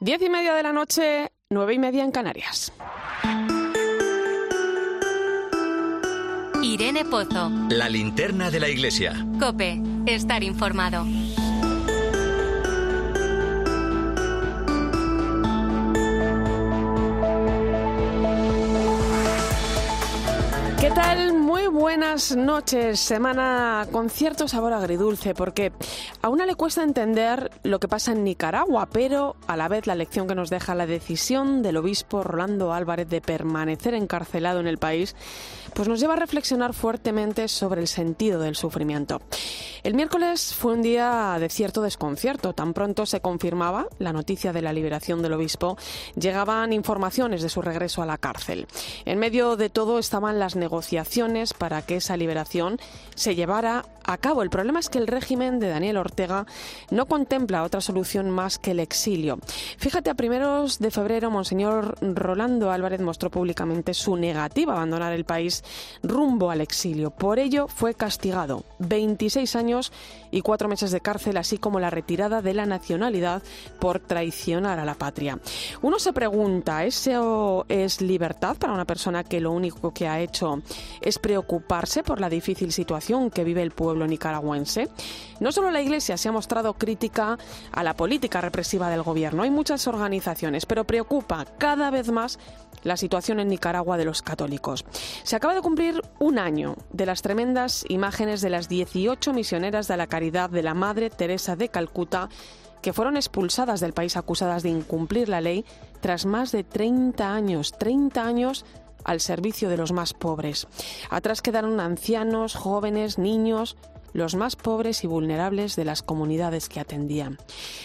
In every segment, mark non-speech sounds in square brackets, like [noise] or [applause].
Diez y media de la noche, nueve y media en Canarias. Irene Pozo. La linterna de la iglesia. Cope, estar informado. ¿Qué tal? Muy buenas noches. Semana con cierto sabor agridulce, porque a una le cuesta entender lo que pasa en Nicaragua, pero a la vez la lección que nos deja la decisión del obispo Rolando Álvarez de permanecer encarcelado en el país, pues nos lleva a reflexionar fuertemente sobre el sentido del sufrimiento. El miércoles fue un día de cierto desconcierto. Tan pronto se confirmaba la noticia de la liberación del obispo, llegaban informaciones de su regreso a la cárcel. En medio de todo estaban las negociaciones para que esa liberación se llevara a cabo. El problema es que el régimen de Daniel Ortega no contempla otra solución más que el exilio. Fíjate, a primeros de febrero, Monseñor Rolando Álvarez mostró públicamente su negativa a abandonar el país rumbo al exilio. Por ello fue castigado 26 años y cuatro meses de cárcel, así como la retirada de la nacionalidad por traicionar a la patria. Uno se pregunta, ¿eso es libertad para una persona que lo único que ha hecho es preocuparse por la difícil situación que vive el pueblo nicaragüense? No solo la Iglesia se ha mostrado crítica a la política represiva del gobierno, hay muchas organizaciones, pero preocupa cada vez más la situación en Nicaragua de los católicos. Se acaba de cumplir un año de las tremendas imágenes de las 18 misioneras de la caridad de la Madre Teresa de Calcuta que fueron expulsadas del país acusadas de incumplir la ley tras más de 30 años, 30 años al servicio de los más pobres. Atrás quedaron ancianos, jóvenes, niños, los más pobres y vulnerables de las comunidades que atendían.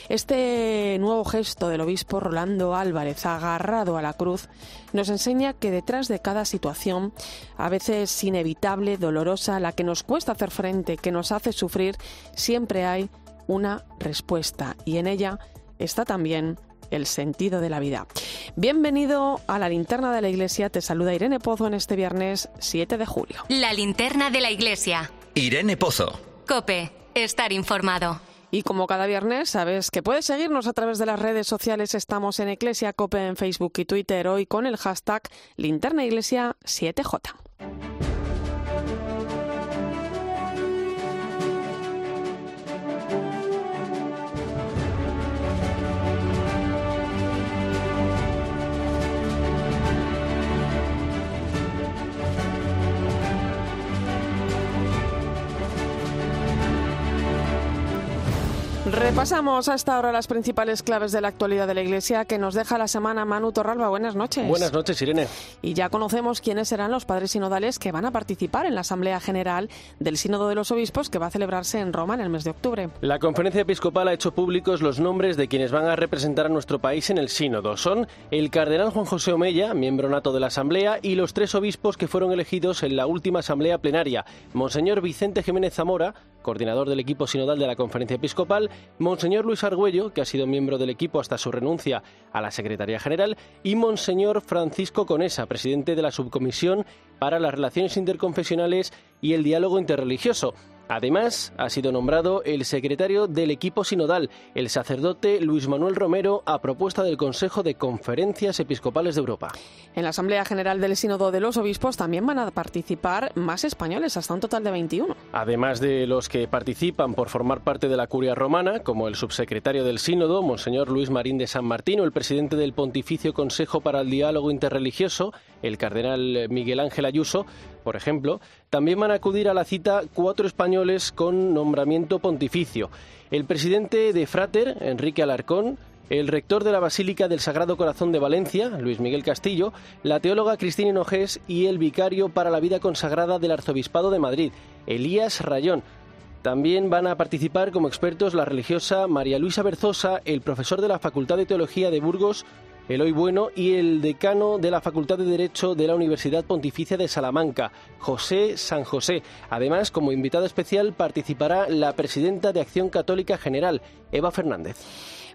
Este nuevo gesto del obispo Rolando Álvarez, agarrado a la cruz, nos enseña que detrás de cada situación, a veces inevitable, dolorosa, la que nos cuesta hacer frente, que nos hace sufrir, siempre hay una respuesta y en ella está también el sentido de la vida. Bienvenido a la linterna de la iglesia. Te saluda Irene Pozo en este viernes 7 de julio. La linterna de la iglesia. Irene Pozo. Cope, estar informado. Y como cada viernes, sabes que puedes seguirnos a través de las redes sociales. Estamos en Iglesia Cope en Facebook y Twitter hoy con el hashtag Linterna Iglesia 7J. Repasamos hasta ahora las principales claves de la actualidad de la Iglesia que nos deja la semana Manu Torralba. Buenas noches. Buenas noches, Irene. Y ya conocemos quiénes serán los padres sinodales que van a participar en la Asamblea General del Sínodo de los Obispos que va a celebrarse en Roma en el mes de octubre. La Conferencia Episcopal ha hecho públicos los nombres de quienes van a representar a nuestro país en el Sínodo. Son el cardenal Juan José Omella, miembro nato de la Asamblea, y los tres obispos que fueron elegidos en la última Asamblea Plenaria. Monseñor Vicente Jiménez Zamora, coordinador del equipo sinodal de la Conferencia Episcopal, Monseñor Luis Argüello, que ha sido miembro del equipo hasta su renuncia a la Secretaría General, y Monseñor Francisco Conesa, presidente de la Subcomisión para las Relaciones Interconfesionales y el Diálogo Interreligioso. Además, ha sido nombrado el secretario del equipo sinodal, el sacerdote Luis Manuel Romero, a propuesta del Consejo de Conferencias Episcopales de Europa. En la Asamblea General del Sínodo de los Obispos también van a participar más españoles, hasta un total de 21. Además de los que participan por formar parte de la Curia Romana, como el subsecretario del Sínodo, Monseñor Luis Marín de San Martín, o el presidente del Pontificio Consejo para el Diálogo Interreligioso, el cardenal Miguel Ángel Ayuso, por ejemplo, también van a acudir a la cita cuatro españoles con nombramiento pontificio. El presidente de Frater, Enrique Alarcón, el rector de la Basílica del Sagrado Corazón de Valencia, Luis Miguel Castillo, la teóloga Cristina Hinojés y el vicario para la vida consagrada del Arzobispado de Madrid, Elías Rayón. También van a participar como expertos la religiosa María Luisa Berzosa, el profesor de la Facultad de Teología de Burgos, Eloy Bueno, y el decano de la Facultad de Derecho de la Universidad Pontificia de Salamanca, José San José. Además, como invitada especial participará la presidenta de Acción Católica General, Eva Fernández.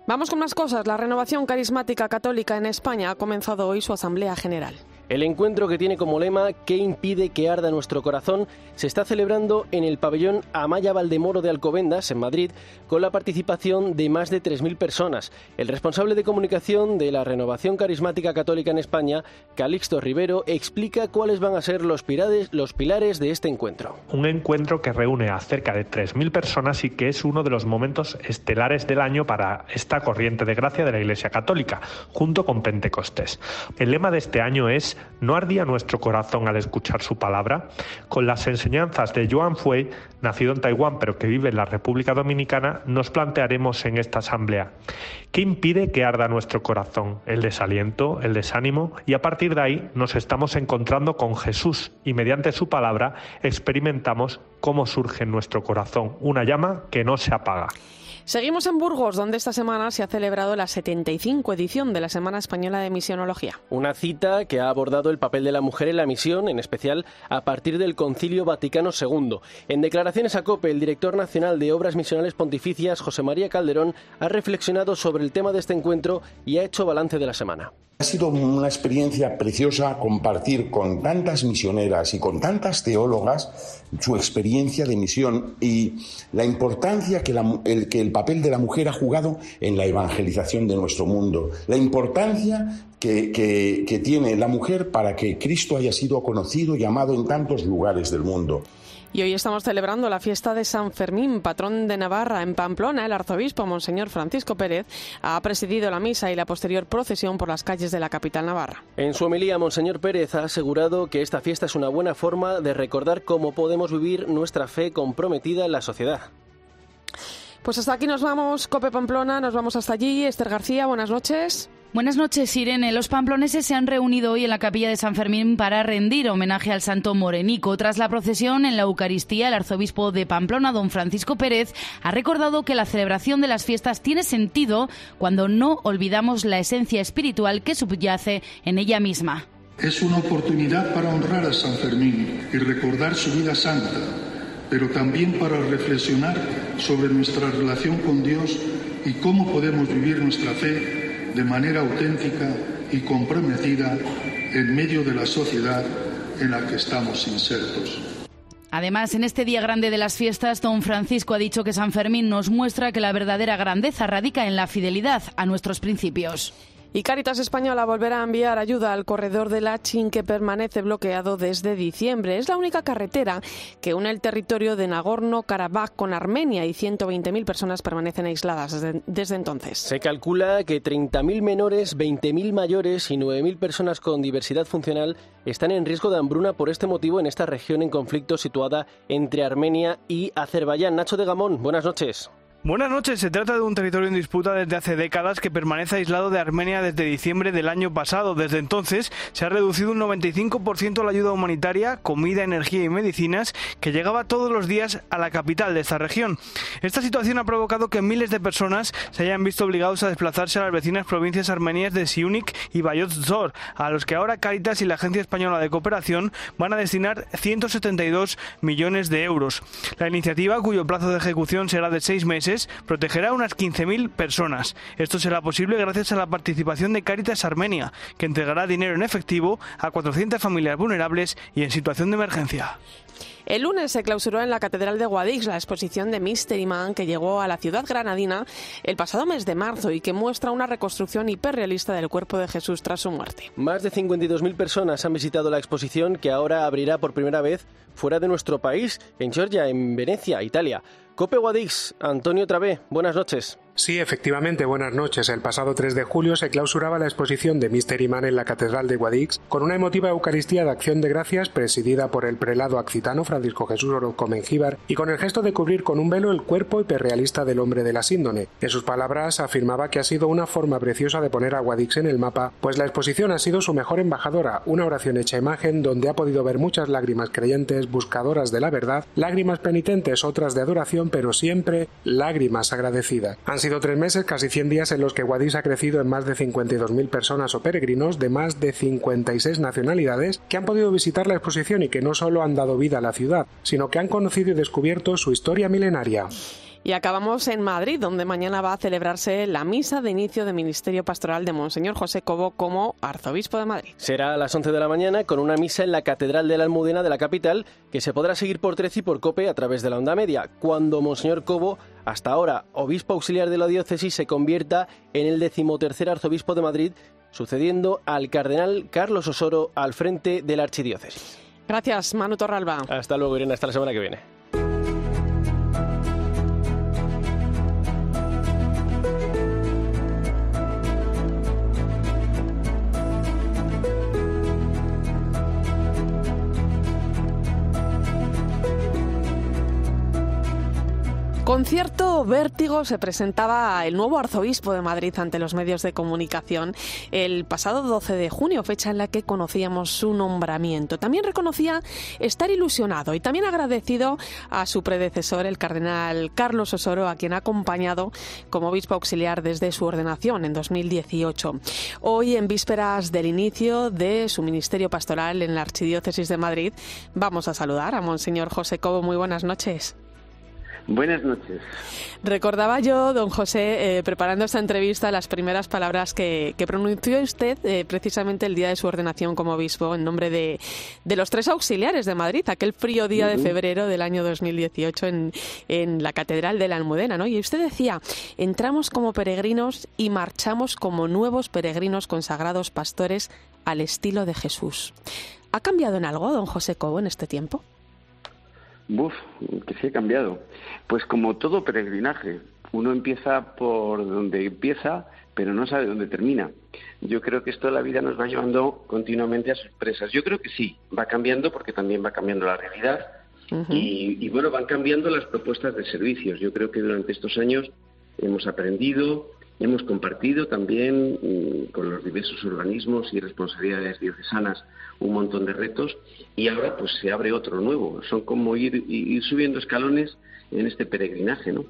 Vamos con más cosas. La renovación carismática católica en España ha comenzado hoy su Asamblea General. El encuentro que tiene como lema ¿Qué impide que arda nuestro corazón? se está celebrando en el pabellón Amaya Valdemoro de Alcobendas, en Madrid, con la participación de más de 3.000 personas. El responsable de comunicación de la Renovación Carismática Católica en España, Calixto Rivero, explica cuáles van a ser los pilares, los pilares de este encuentro. Un encuentro que reúne a cerca de 3.000 personas y que es uno de los momentos estelares del año para esta corriente de gracia de la Iglesia Católica, junto con Pentecostés. El lema de este año es ¿No ardía nuestro corazón al escuchar su palabra? Con las enseñanzas de Joan Fue, nacido en Taiwán pero que vive en la República Dominicana, nos plantearemos en esta asamblea. ¿Qué impide que arda nuestro corazón? El desaliento, el desánimo y a partir de ahí nos estamos encontrando con Jesús y mediante su palabra experimentamos cómo surge en nuestro corazón una llama que no se apaga. Seguimos en Burgos, donde esta semana se ha celebrado la 75 edición de la Semana Española de Misionología. Una cita que ha abordado el papel de la mujer en la misión, en especial a partir del Concilio Vaticano II. En declaraciones a COPE, el director nacional de Obras Misionales Pontificias, José María Calderón, ha reflexionado sobre el tema de este encuentro y ha hecho balance de la semana. Ha sido una experiencia preciosa compartir con tantas misioneras y con tantas teólogas su experiencia de misión y la importancia que, el, papel de la mujer ha jugado en la evangelización de nuestro mundo, la importancia que, que tiene la mujer para que Cristo haya sido conocido y amado en tantos lugares del mundo. Y hoy estamos celebrando la fiesta de San Fermín, patrón de Navarra. En Pamplona, el arzobispo Monseñor Francisco Pérez ha presidido la misa y la posterior procesión por las calles de la capital navarra. En su homilía, Monseñor Pérez ha asegurado que esta fiesta es una buena forma de recordar cómo podemos vivir nuestra fe comprometida en la sociedad. Pues hasta aquí nos vamos, Cope Pamplona, nos vamos hasta allí. Esther García, buenas noches. Buenas noches, Irene. Los pamploneses se han reunido hoy en la capilla de San Fermín para rendir homenaje al santo morenico. Tras la procesión en la Eucaristía, el arzobispo de Pamplona, don Francisco Pérez, ha recordado que la celebración de las fiestas tiene sentido cuando no olvidamos la esencia espiritual que subyace en ella misma. Es una oportunidad para honrar a San Fermín y recordar su vida santa, pero también para reflexionar sobre nuestra relación con Dios y cómo podemos vivir nuestra fe de manera auténtica y comprometida en medio de la sociedad en la que estamos insertos. Además, en este día grande de las fiestas, don Francisco ha dicho que San Fermín nos muestra que la verdadera grandeza radica en la fidelidad a nuestros principios. Y Caritas Española volverá a enviar ayuda al corredor de Lachin que permanece bloqueado desde diciembre. Es la única carretera que une el territorio de Nagorno-Karabaj con Armenia y 120.000 personas permanecen aisladas desde, entonces. Se calcula que 30.000 menores, 20.000 mayores y 9.000 personas con diversidad funcional están en riesgo de hambruna por este motivo en esta región en conflicto situada entre Armenia y Azerbaiyán. Nacho de Gamón, buenas noches. Buenas noches. Se trata de un territorio en disputa desde hace décadas que permanece aislado de Armenia desde diciembre del año pasado. Desde entonces se ha reducido un 95% la ayuda humanitaria, comida, energía y medicinas que llegaba todos los días a la capital de esta región. Esta situación ha provocado que miles de personas se hayan visto obligados a desplazarse a las vecinas provincias armenias de Siunik y Bayot Zor, a los que ahora Caritas y la Agencia Española de Cooperación van a destinar 172 millones de euros. La iniciativa, cuyo plazo de ejecución será de seis meses, protegerá a unas 15.000 personas. Esto será posible gracias a la participación de Caritas Armenia, que entregará dinero en efectivo a 400 familias vulnerables y en situación de emergencia. El lunes se clausuró en la Catedral de Guadix la exposición de Mystery Man que llegó a la ciudad granadina el pasado mes de marzo y que muestra una reconstrucción hiperrealista del cuerpo de Jesús tras su muerte. Más de 52.000 personas han visitado la exposición que ahora abrirá por primera vez fuera de nuestro país, en Georgia, en Venecia, Italia. Cope Guadix, Antonio Travé, buenas noches. Sí, efectivamente, buenas noches. El pasado 3 de julio se clausuraba la exposición de Mystery Man en la Catedral de Guadix con una emotiva Eucaristía de Acción de Gracias presidida por el prelado accitano Francisco Jesús Orozco Mengíbar y con el gesto de cubrir con un velo el cuerpo hiperrealista del hombre de la síndone. En sus palabras afirmaba que ha sido una forma preciosa de poner a Guadix en el mapa, pues la exposición ha sido su mejor embajadora, una oración hecha imagen donde ha podido ver muchas lágrimas creyentes, buscadoras de la verdad, lágrimas penitentes, otras de adoración, pero siempre lágrimas agradecidas sido tres meses, casi 100 días en los que Guadix ha crecido en más de 52.000 personas o peregrinos de más de 56 nacionalidades que han podido visitar la exposición y que no solo han dado vida a la ciudad, sino que han conocido y descubierto su historia milenaria. Y acabamos en Madrid, donde mañana va a celebrarse la misa de inicio de ministerio pastoral de Monseñor José Cobo como arzobispo de Madrid. Será a las 11 de la mañana con una misa en la Catedral de la Almudena de la capital que se podrá seguir por Trece y por Cope a través de la onda media, cuando Monseñor Cobo, hasta ahora obispo auxiliar de la diócesis, se convierta en el decimotercer arzobispo de Madrid, sucediendo al cardenal Carlos Osoro al frente de la archidiócesis. Gracias, Manu Torralba. Hasta luego, Irene. Hasta la semana que viene. Con cierto vértigo se presentaba el nuevo arzobispo de Madrid ante los medios de comunicación el pasado 12 de junio, fecha en la que conocíamos su nombramiento. También reconocía estar ilusionado y también agradecido a su predecesor, el cardenal Carlos Osoro, a quien ha acompañado como obispo auxiliar desde su ordenación en 2018. Hoy, en vísperas del inicio de su ministerio pastoral en la Archidiócesis de Madrid, vamos a saludar a Monseñor José Cobo. Muy buenas noches. Buenas noches. Recordaba yo, don José, eh, preparando esta entrevista, las primeras palabras que, pronunció usted eh, precisamente el día de su ordenación como obispo en nombre de, los tres auxiliares de Madrid, aquel frío día de febrero del año 2018 en, en la Catedral de la Almudena. ¿no? Y usted decía, entramos como peregrinos y marchamos como nuevos peregrinos consagrados pastores al estilo de Jesús. ¿Ha cambiado en algo, don José Cobo, en este tiempo? Buf, que se ha cambiado. Pues como todo peregrinaje, uno empieza por donde empieza, pero no sabe dónde termina. Yo creo que esto de la vida nos va llevando continuamente a sorpresas. Yo creo que sí, va cambiando porque también va cambiando la realidad y, y, bueno, van cambiando las propuestas de servicios. Yo creo que durante estos años hemos aprendido, hemos compartido también mm, con los diversos organismos y responsabilidades diocesanas un montón de retos y ahora pues se abre otro nuevo. Son como ir, subiendo escalones en este peregrinaje, ¿no?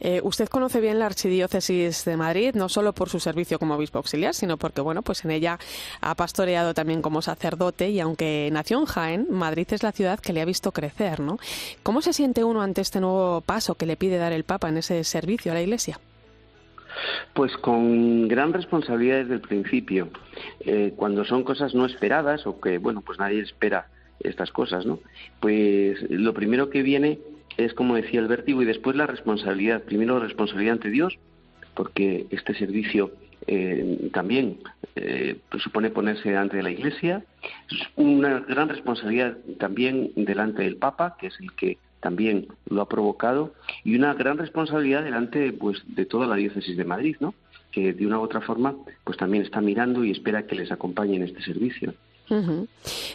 Eh, usted conoce bien la Archidiócesis de Madrid, no solo por su servicio como obispo auxiliar, sino porque, bueno, pues en ella ha pastoreado también como sacerdote y aunque nació en Jaén, Madrid es la ciudad que le ha visto crecer, ¿no? ¿Cómo se siente uno ante este nuevo paso que le pide dar el Papa en ese servicio a la Iglesia? Pues con gran responsabilidad desde el principio. Eh, cuando son cosas no esperadas o que, bueno, pues nadie espera estas cosas, ¿no? Pues lo primero que viene es, como decía el vértigo, y después la responsabilidad. Primero la responsabilidad ante Dios, porque este servicio eh, también eh, supone ponerse delante de la Iglesia. Es una gran responsabilidad también delante del Papa, que es el que también lo ha provocado y una gran responsabilidad delante pues de toda la diócesis de Madrid, ¿no? Que de una u otra forma pues también está mirando y espera que les acompañe en este servicio.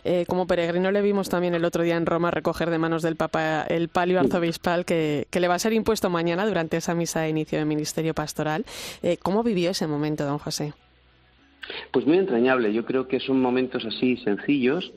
Eh, como peregrino le vimos también el otro día en Roma recoger de manos del Papa el palio arzobispal que, le va a ser impuesto mañana durante esa misa de inicio del ministerio pastoral. Eh, ¿Cómo vivió ese momento, don José? Pues muy entrañable. Yo creo que son momentos así sencillos,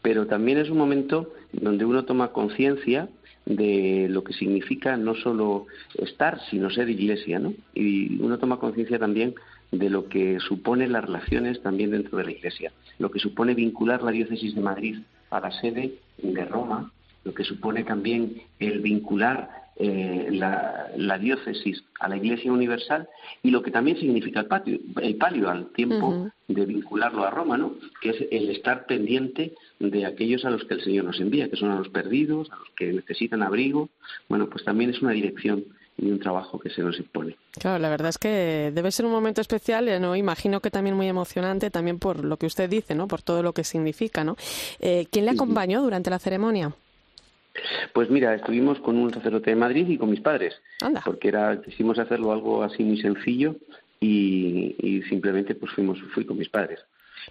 pero también es un momento donde uno toma conciencia de lo que significa no solo estar, sino ser iglesia, ¿no? Y uno toma conciencia también de lo que supone las relaciones también dentro de la iglesia, lo que supone vincular la diócesis de Madrid a la sede de Roma, lo que supone también el vincular eh, la, diócesis a la Iglesia Universal y lo que también significa el, patio, el palio al tiempo de vincularlo a Roma, ¿no? que es el estar pendiente de aquellos a los que el Señor nos envía, que son a los perdidos, a los que necesitan abrigo. Bueno, pues también es una dirección y un trabajo que se nos impone. Claro, la verdad es que debe ser un momento especial, ¿no? Imagino que también muy emocionante, también por lo que usted dice, ¿no? Por todo lo que significa, ¿no? Eh, ¿Quién le acompañó durante la ceremonia? Pues mira, estuvimos con un sacerdote de Madrid y con mis padres, porque era quisimos hacerlo algo así muy sencillo y, y simplemente pues fuimos fui con mis padres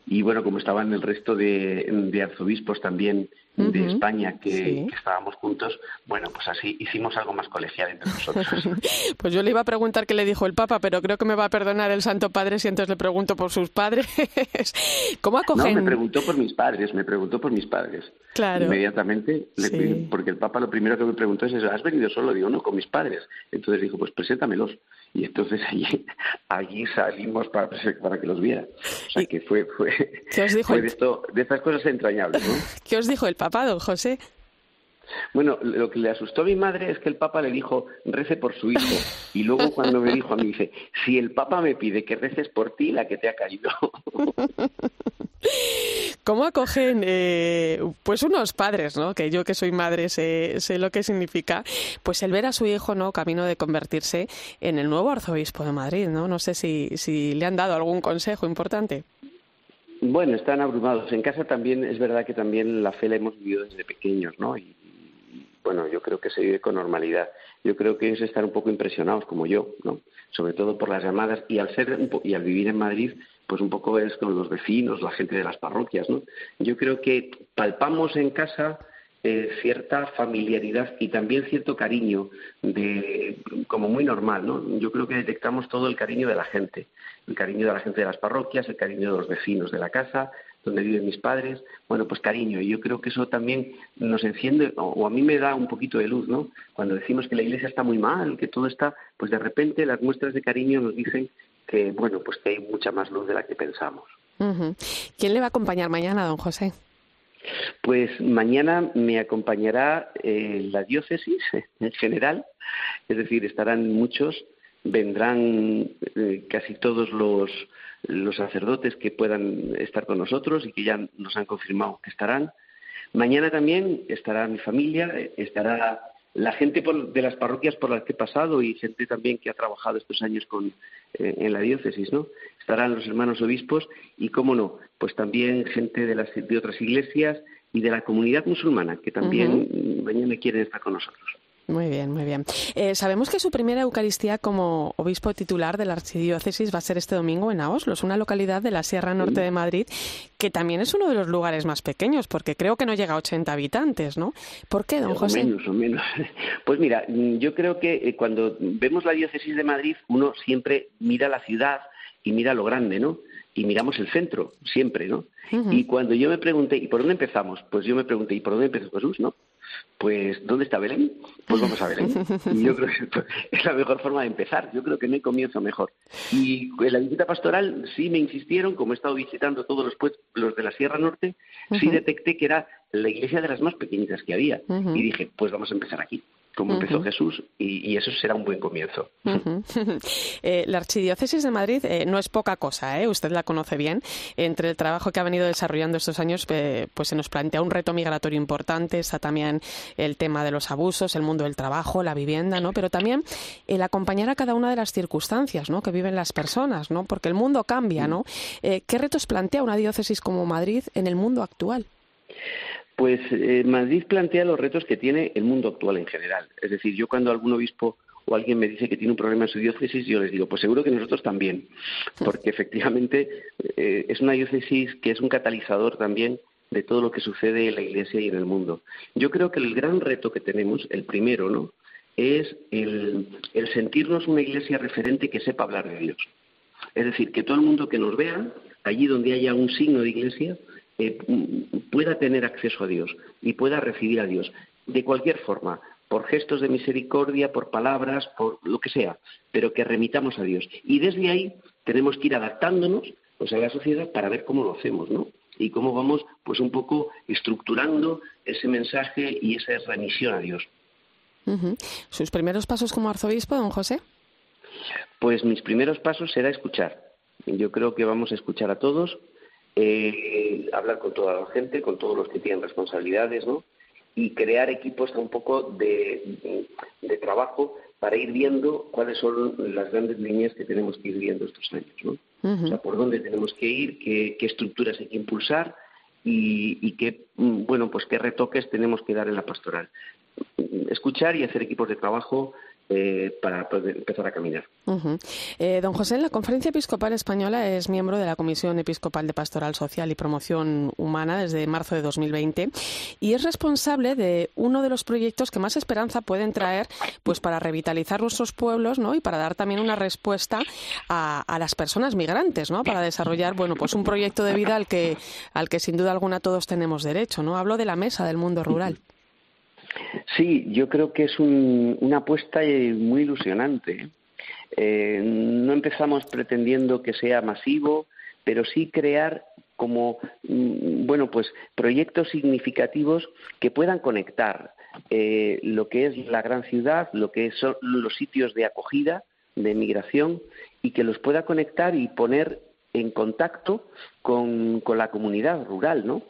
y bueno, como estaban el resto de, arzobispos también de España que, estábamos juntos, bueno, pues así hicimos algo más colegial entre nosotros. [laughs] pues yo le iba a preguntar qué le dijo el Papa, pero creo que me va a perdonar el Santo Padre si entonces le pregunto por sus padres. [laughs] ¿Cómo acogen? No, me preguntó por mis padres, me preguntó por mis padres. Claro. Inmediatamente, porque el Papa lo primero que me preguntó es, ¿has venido solo? Digo, no, con mis padres. Entonces dijo, pues preséntamelos y entonces allí, allí salimos para, para que los viera. O sea que fue, fue, ¿Qué os dijo de, esto, de estas cosas entrañables. ¿no? [laughs] ¿Qué os dijo el papá, don José? Bueno, lo que le asustó a mi madre es que el Papa le dijo, rece por su hijo. Y luego cuando me dijo a mí, dice, si el Papa me pide que reces por ti, la que te ha caído. [laughs] ¿Cómo acogen eh, pues unos padres, ¿no? que yo que soy madre sé, sé, lo que significa, pues el ver a su hijo no camino de convertirse en el nuevo arzobispo de Madrid? No, no sé si, si le han dado algún consejo importante. Bueno, están abrumados. En casa también es verdad que también la fe la hemos vivido desde pequeños, ¿no? Y, bueno, yo creo que se vive con normalidad. Yo creo que es estar un poco impresionados como yo, ¿no? Sobre todo por las llamadas y al ser y al vivir en Madrid, pues un poco es con los vecinos, la gente de las parroquias, ¿no? Yo creo que palpamos en casa eh, cierta familiaridad y también cierto cariño de como muy normal, ¿no? Yo creo que detectamos todo el cariño de la gente, el cariño de la gente de las parroquias, el cariño de los vecinos de la casa, donde viven mis padres, bueno, pues cariño, y yo creo que eso también nos enciende, o, a mí me da un poquito de luz, ¿no? Cuando decimos que la iglesia está muy mal, que todo está, pues de repente las muestras de cariño nos dicen que, bueno, pues que hay mucha más luz de la que pensamos. ¿Quién le va a acompañar mañana, don José? Pues mañana me acompañará eh, la diócesis en general, es decir, estarán muchos, vendrán eh, casi todos los, los sacerdotes que puedan estar con nosotros y que ya nos han confirmado que estarán. Mañana también estará mi familia, estará la gente de las parroquias por las que he pasado y gente también que ha trabajado estos años con, eh, en la diócesis, ¿no? Estarán los hermanos obispos y, cómo no, pues también gente de, las, de otras iglesias y de la comunidad musulmana que también mañana quieren estar con nosotros. Muy bien, muy bien. Eh, sabemos que su primera Eucaristía como obispo titular de la Archidiócesis va a ser este domingo en Aoslo, es una localidad de la Sierra Norte de Madrid, que también es uno de los lugares más pequeños, porque creo que no llega a 80 habitantes, ¿no? ¿Por qué, don José? O menos, o menos. [laughs] Pues mira, yo creo que eh, cuando vemos la Diócesis de Madrid, uno siempre mira la ciudad y mira lo grande, ¿no? y miramos el centro, siempre, ¿no? Y cuando yo me pregunté, ¿y por dónde empezamos? Pues yo me pregunté, ¿y por dónde empezó Jesús, no? Pues, ¿dónde está Belén? Pues vamos a Belén. Yo creo que es la mejor forma de empezar. Yo creo que no hay comienzo mejor. Y en la visita pastoral sí me insistieron, como he estado visitando todos los pueblos los de la Sierra Norte, sí detecté que era la iglesia de las más pequeñitas que había. Y dije, pues vamos a empezar aquí como empezó Jesús y, eso será un buen comienzo. [laughs] Eh, la Archidiócesis de Madrid eh, no es poca cosa, ¿eh? usted la conoce bien. Entre el trabajo que ha venido desarrollando estos años, pues se nos plantea un reto migratorio importante, está también el tema de los abusos, el mundo del trabajo, la vivienda, ¿no? pero también el acompañar a cada una de las circunstancias ¿no? que viven las personas, ¿no? porque el mundo cambia. ¿no? ¿Qué retos plantea una diócesis como Madrid en el mundo actual? Pues eh, Madrid plantea los retos que tiene el mundo actual en general. Es decir, yo cuando algún obispo o alguien me dice que tiene un problema en su diócesis, yo les digo, pues seguro que nosotros también, porque efectivamente eh, es una diócesis que es un catalizador también de todo lo que sucede en la Iglesia y en el mundo. Yo creo que el gran reto que tenemos, el primero, ¿no? es el, el sentirnos una iglesia referente que sepa hablar de Dios. Es decir, que todo el mundo que nos vea, allí donde haya un signo de iglesia, eh, pueda tener acceso a Dios y pueda recibir a Dios de cualquier forma, por gestos de misericordia, por palabras, por lo que sea, pero que remitamos a Dios. Y desde ahí tenemos que ir adaptándonos pues, a la sociedad para ver cómo lo hacemos, ¿no? Y cómo vamos, pues un poco estructurando ese mensaje y esa remisión a Dios. ¿Sus primeros pasos como arzobispo, don José? Pues mis primeros pasos será escuchar. Yo creo que vamos a escuchar a todos, eh, hablar con toda la gente, con todos los que tienen responsabilidades, ¿no? Y crear equipos un poco de, trabajo para ir viendo cuáles son las grandes líneas que tenemos que ir viendo estos años, ¿no? O sea, por dónde tenemos que ir, qué, estructuras hay que impulsar y, y, qué, mm, bueno, pues qué retoques tenemos que dar en la pastoral. Escuchar y hacer equipos de trabajo eh, para empezar a caminar. Eh, don José, la Conferencia Episcopal Española es miembro de la Comisión Episcopal de Pastoral Social y Promoción Humana desde marzo de 2020 y es responsable de uno de los proyectos que más esperanza pueden traer pues para revitalizar nuestros pueblos ¿no? y para dar también una respuesta a, las personas migrantes, ¿no? para desarrollar bueno, pues un proyecto de vida al que, al que sin duda alguna todos tenemos derecho. ¿no? Hablo de la mesa del mundo rural. Sí, yo creo que es una apuesta eh, muy ilusionante. Eh, no empezamos pretendiendo que sea masivo, pero sí crear como mm, bueno pues proyectos significativos que puedan conectar eh, lo que es la gran ciudad, lo que son los sitios de acogida, de migración, y que los pueda conectar y poner en contacto con, con la comunidad rural, ¿no?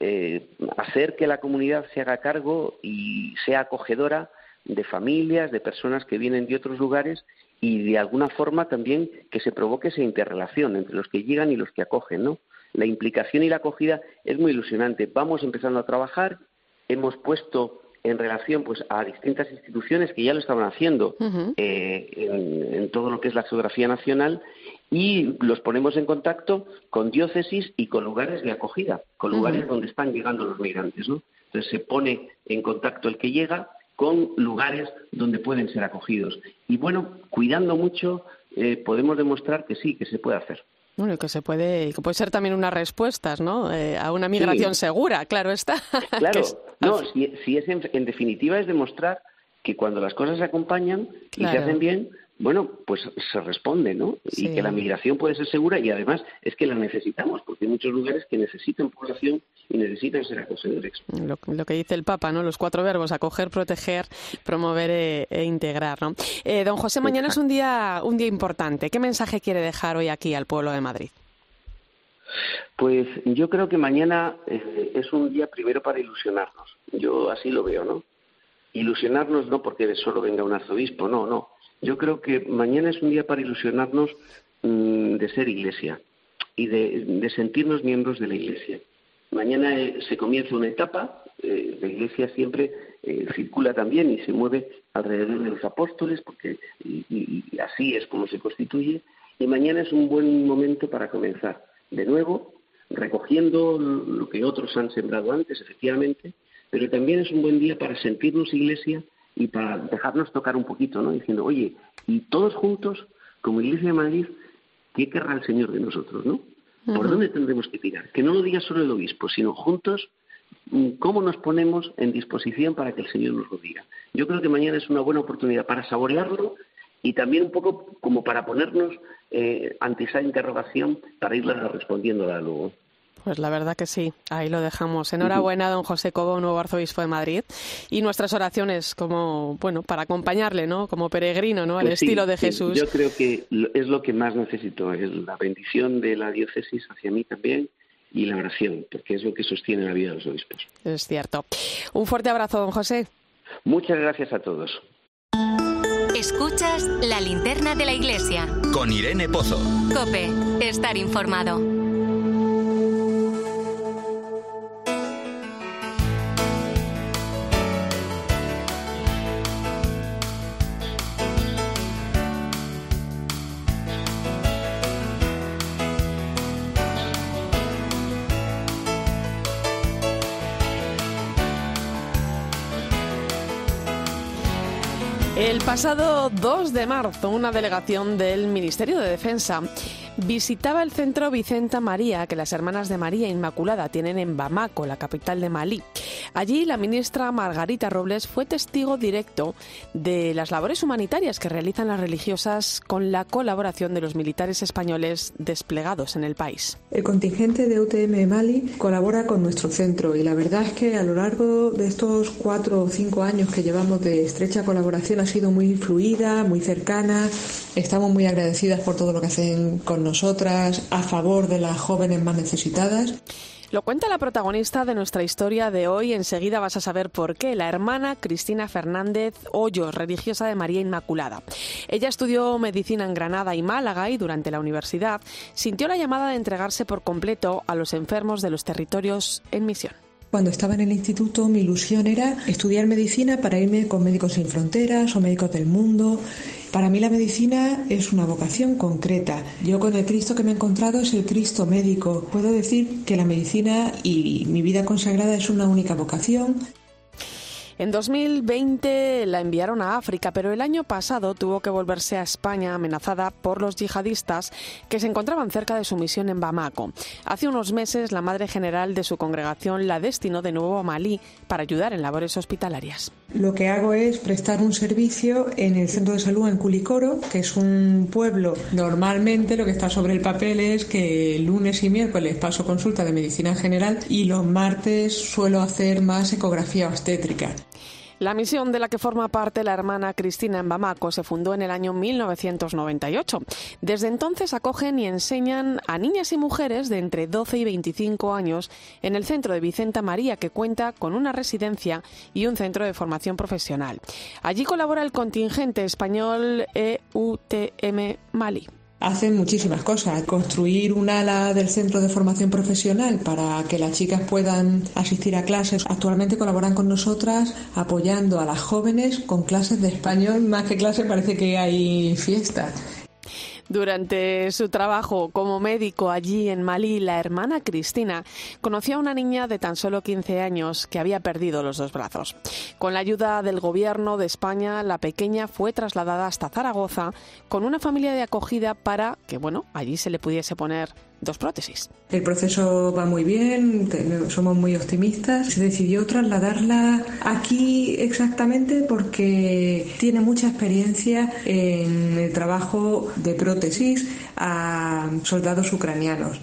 Eh, hacer que la comunidad se haga cargo y sea acogedora de familias, de personas que vienen de otros lugares y de alguna forma también que se provoque esa interrelación entre los que llegan y los que acogen, ¿no? La implicación y la acogida es muy ilusionante. Vamos empezando a trabajar, hemos puesto en relación pues a distintas instituciones que ya lo estaban haciendo eh, en, todo lo que es la geografía nacional y los ponemos en contacto con diócesis y con lugares de acogida, con lugares donde están llegando los migrantes, ¿no? Entonces se pone en contacto el que llega con lugares donde pueden ser acogidos. Y bueno, cuidando mucho, eh, podemos demostrar que sí, que se puede hacer. Bueno, que se puede, que puede ser también unas respuestas, ¿no? Eh, a una migración segura, claro está. [laughs] Claro, no, si, es en, definitiva es demostrar que cuando las cosas se acompañan y se hacen bien, bueno, pues se responde, ¿no? Y que la migración puede ser segura y además es que la necesitamos, porque hay muchos lugares que necesitan población y necesitan ser acogedores. Lo, que dice el Papa, ¿no? Los cuatro verbos, acoger, proteger, promover e, e integrar, ¿no? Eh, don José, mañana es un día, un día importante. ¿Qué mensaje quiere dejar hoy aquí al pueblo de Madrid? Pues yo creo que mañana eh, es un día primero para ilusionarnos. Yo así lo veo, ¿no? Ilusionarnos no porque solo venga un arzobispo, no, no yo creo que mañana es un día para ilusionarnos mm, de ser iglesia y de, sentirnos miembros de la iglesia. Mañana eh, se comienza una etapa, eh, la iglesia siempre eh, circula también y se mueve alrededor de los apóstoles, porque y, así es como se constituye, y mañana es un buen momento para comenzar. De nuevo, recogiendo lo que otros han sembrado antes, efectivamente, pero también es un buen día para sentirnos iglesia y para dejarnos tocar un poquito, ¿no? Diciendo, oye, y todos juntos, como Iglesia de Madrid, ¿qué querrá el Señor de nosotros, no? ¿Por dónde tendremos que tirar? Que no lo diga solo el obispo, sino juntos, mm, ¿cómo nos ponemos en disposición para que el Señor nos lo diga? Yo creo que mañana es una buena oportunidad para saborearlo y también un poco como para ponernos eh, ante esa interrogación para irla respondiéndola luego. Pues la verdad que sí, ahí lo dejamos. Enhorabuena, don José Cobo, nuevo arzobispo de Madrid. Y nuestras oraciones como, bueno, para acompañarle, ¿no? Como peregrino, ¿no? Al pues estilo de Jesús. Yo creo que es lo que más necesito, es la bendición de la diócesis hacia mí también y la oración, porque es lo que sostiene la vida de los obispos. Es cierto. Un fuerte abrazo, don José. Muchas gracias a todos. Escuchas la linterna de la iglesia. Con Irene Pozo. Cope, estar informado. Pasado 2 de marzo, una delegación del Ministerio de Defensa visitaba el centro Vicenta María que las hermanas de María Inmaculada tienen en Bamako, la capital de Malí. Allí la ministra Margarita Robles fue testigo directo de las labores humanitarias que realizan las religiosas con la colaboración de los militares españoles desplegados en el país. El contingente de UTM Mali colabora con nuestro centro y la verdad es que a lo largo de estos cuatro o cinco años que llevamos de estrecha colaboración ha sido muy fluida, muy cercana. Estamos muy agradecidas por todo lo que hacen con nosotros nosotras a favor de las jóvenes más necesitadas. Lo cuenta la protagonista de nuestra historia de hoy. Enseguida vas a saber por qué. La hermana Cristina Fernández Hoyos, religiosa de María Inmaculada. Ella estudió medicina en Granada y Málaga y durante la universidad sintió la llamada de entregarse por completo a los enfermos de los territorios en misión. Cuando estaba en el instituto mi ilusión era estudiar medicina para irme con Médicos Sin Fronteras o Médicos del Mundo. Para mí la medicina es una vocación concreta. Yo con el Cristo que me he encontrado es el Cristo médico. Puedo decir que la medicina y mi vida consagrada es una única vocación. En 2020 la enviaron a África, pero el año pasado tuvo que volverse a España amenazada por los yihadistas que se encontraban cerca de su misión en Bamako. Hace unos meses la madre general de su congregación la destinó de nuevo a Malí para ayudar en labores hospitalarias. Lo que hago es prestar un servicio en el centro de salud en Culicoro, que es un pueblo. Normalmente lo que está sobre el papel es que lunes y miércoles paso consulta de medicina general y los martes suelo hacer más ecografía obstétrica. La misión de la que forma parte la hermana Cristina en Bamako se fundó en el año 1998. Desde entonces acogen y enseñan a niñas y mujeres de entre 12 y 25 años en el centro de Vicenta María, que cuenta con una residencia y un centro de formación profesional. Allí colabora el contingente español EUTM Mali hacen muchísimas cosas. Construir un ala del centro de formación profesional para que las chicas puedan asistir a clases. Actualmente colaboran con nosotras apoyando a las jóvenes con clases de español. Más que clases parece que hay fiestas. Durante su trabajo como médico allí en Malí, la hermana Cristina conoció a una niña de tan solo 15 años que había perdido los dos brazos. Con la ayuda del gobierno de España, la pequeña fue trasladada hasta Zaragoza con una familia de acogida para que, bueno, allí se le pudiese poner dos prótesis. El proceso va muy bien, somos muy optimistas. Se decidió trasladarla aquí exactamente porque tiene mucha experiencia en el trabajo de prótesis a soldados ucranianos.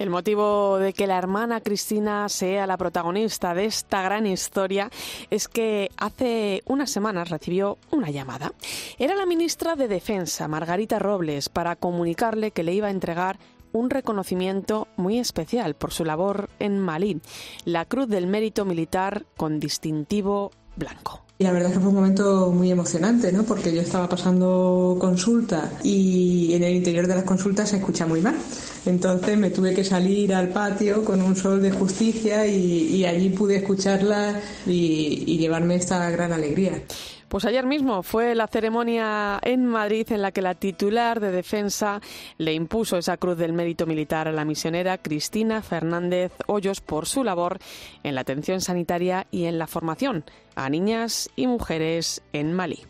El motivo de que la hermana Cristina sea la protagonista de esta gran historia es que hace unas semanas recibió una llamada. Era la ministra de Defensa, Margarita Robles, para comunicarle que le iba a entregar un reconocimiento muy especial por su labor en Malí, la Cruz del Mérito Militar con distintivo blanco. Y la verdad es que fue un momento muy emocionante, ¿no? Porque yo estaba pasando consulta y en el interior de las consultas se escucha muy mal. Entonces me tuve que salir al patio con un sol de justicia y, allí pude escucharla y llevarme esta gran alegría. Pues ayer mismo fue la ceremonia en Madrid en la que la titular de defensa le impuso esa cruz del mérito militar a la misionera Cristina Fernández Hoyos por su labor en la atención sanitaria y en la formación a niñas y mujeres en Mali.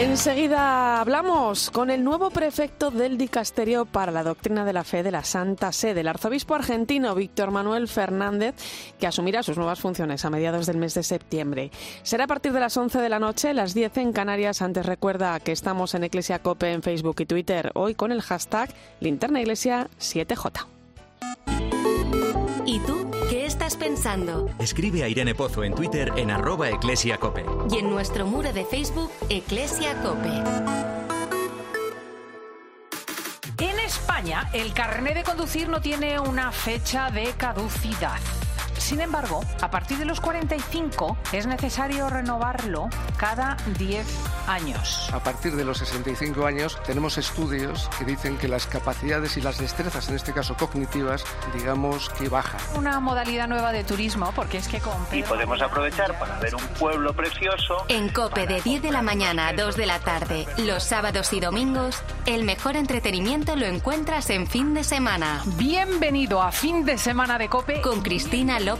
Enseguida hablamos con el nuevo prefecto del Dicasterio para la Doctrina de la Fe de la Santa Sede, el arzobispo argentino Víctor Manuel Fernández, que asumirá sus nuevas funciones a mediados del mes de septiembre. Será a partir de las 11 de la noche, las 10 en Canarias. Antes recuerda que estamos en Iglesia Cope en Facebook y Twitter, hoy con el hashtag Linterna Iglesia 7J. ¿Y tú? ¿Qué estás pensando? Escribe a Irene Pozo en Twitter en arroba eclesiacope. Y en nuestro muro de Facebook, Eclesia Cope. En España, el carnet de conducir no tiene una fecha de caducidad. Sin embargo, a partir de los 45 es necesario renovarlo cada 10 años. A partir de los 65 años tenemos estudios que dicen que las capacidades y las destrezas, en este caso cognitivas, digamos que bajan. Una modalidad nueva de turismo, porque es que con Y podemos aprovechar para ver un pueblo precioso. En COPE de 10 de la mañana a 2 de la tarde, los sábados y domingos, el mejor entretenimiento lo encuentras en fin de semana. Bienvenido a fin de semana de COPE con Cristina López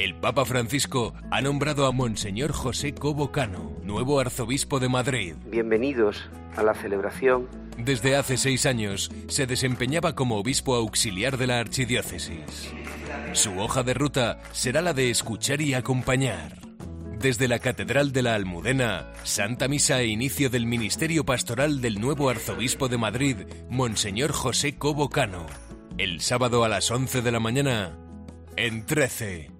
El Papa Francisco ha nombrado a Monseñor José Cobo Cano, nuevo arzobispo de Madrid. Bienvenidos a la celebración. Desde hace seis años se desempeñaba como obispo auxiliar de la archidiócesis. Su hoja de ruta será la de escuchar y acompañar. Desde la Catedral de la Almudena, Santa Misa e inicio del ministerio pastoral del nuevo arzobispo de Madrid, Monseñor José Cobo Cano. El sábado a las 11 de la mañana, en 13.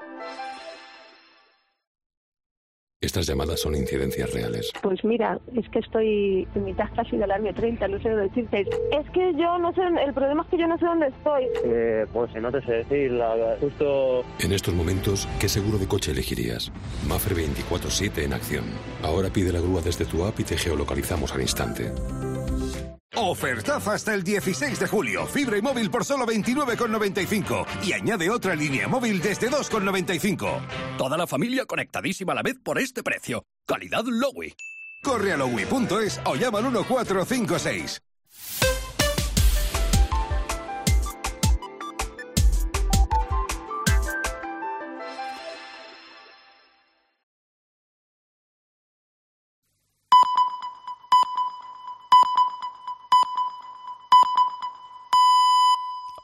Estas llamadas son incidencias reales. Pues mira, es que estoy en mitad casi del año 30, no sé dónde decirte. Es que yo no sé, el problema es que yo no sé dónde estoy. Eh, pues no te sé decir, la, justo... En estos momentos, ¿qué seguro de coche elegirías? Mafre 24-7 en acción. Ahora pide la grúa desde tu app y te geolocalizamos al instante. Ofertaza hasta el 16 de julio. Fibra y móvil por solo 29,95. Y añade otra línea móvil desde 2,95. Toda la familia conectadísima a la vez por este precio. Calidad Lowy. Corre a lowy.es o llama al 1456.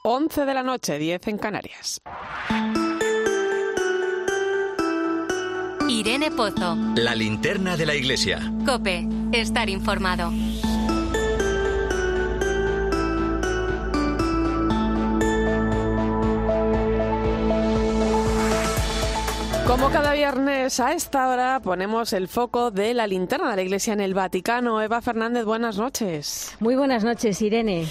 Once de la noche, 10 en Canarias. Irene Pozo. La linterna de la iglesia. Cope. Estar informado. Como cada viernes a esta hora ponemos el foco de la linterna de la iglesia en el Vaticano. Eva Fernández, buenas noches. Muy buenas noches, Irene.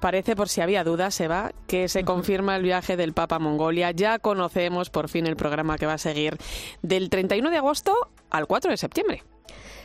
Parece, por si había dudas, Eva, que se confirma el viaje del Papa a Mongolia. Ya conocemos por fin el programa que va a seguir del 31 de agosto al 4 de septiembre.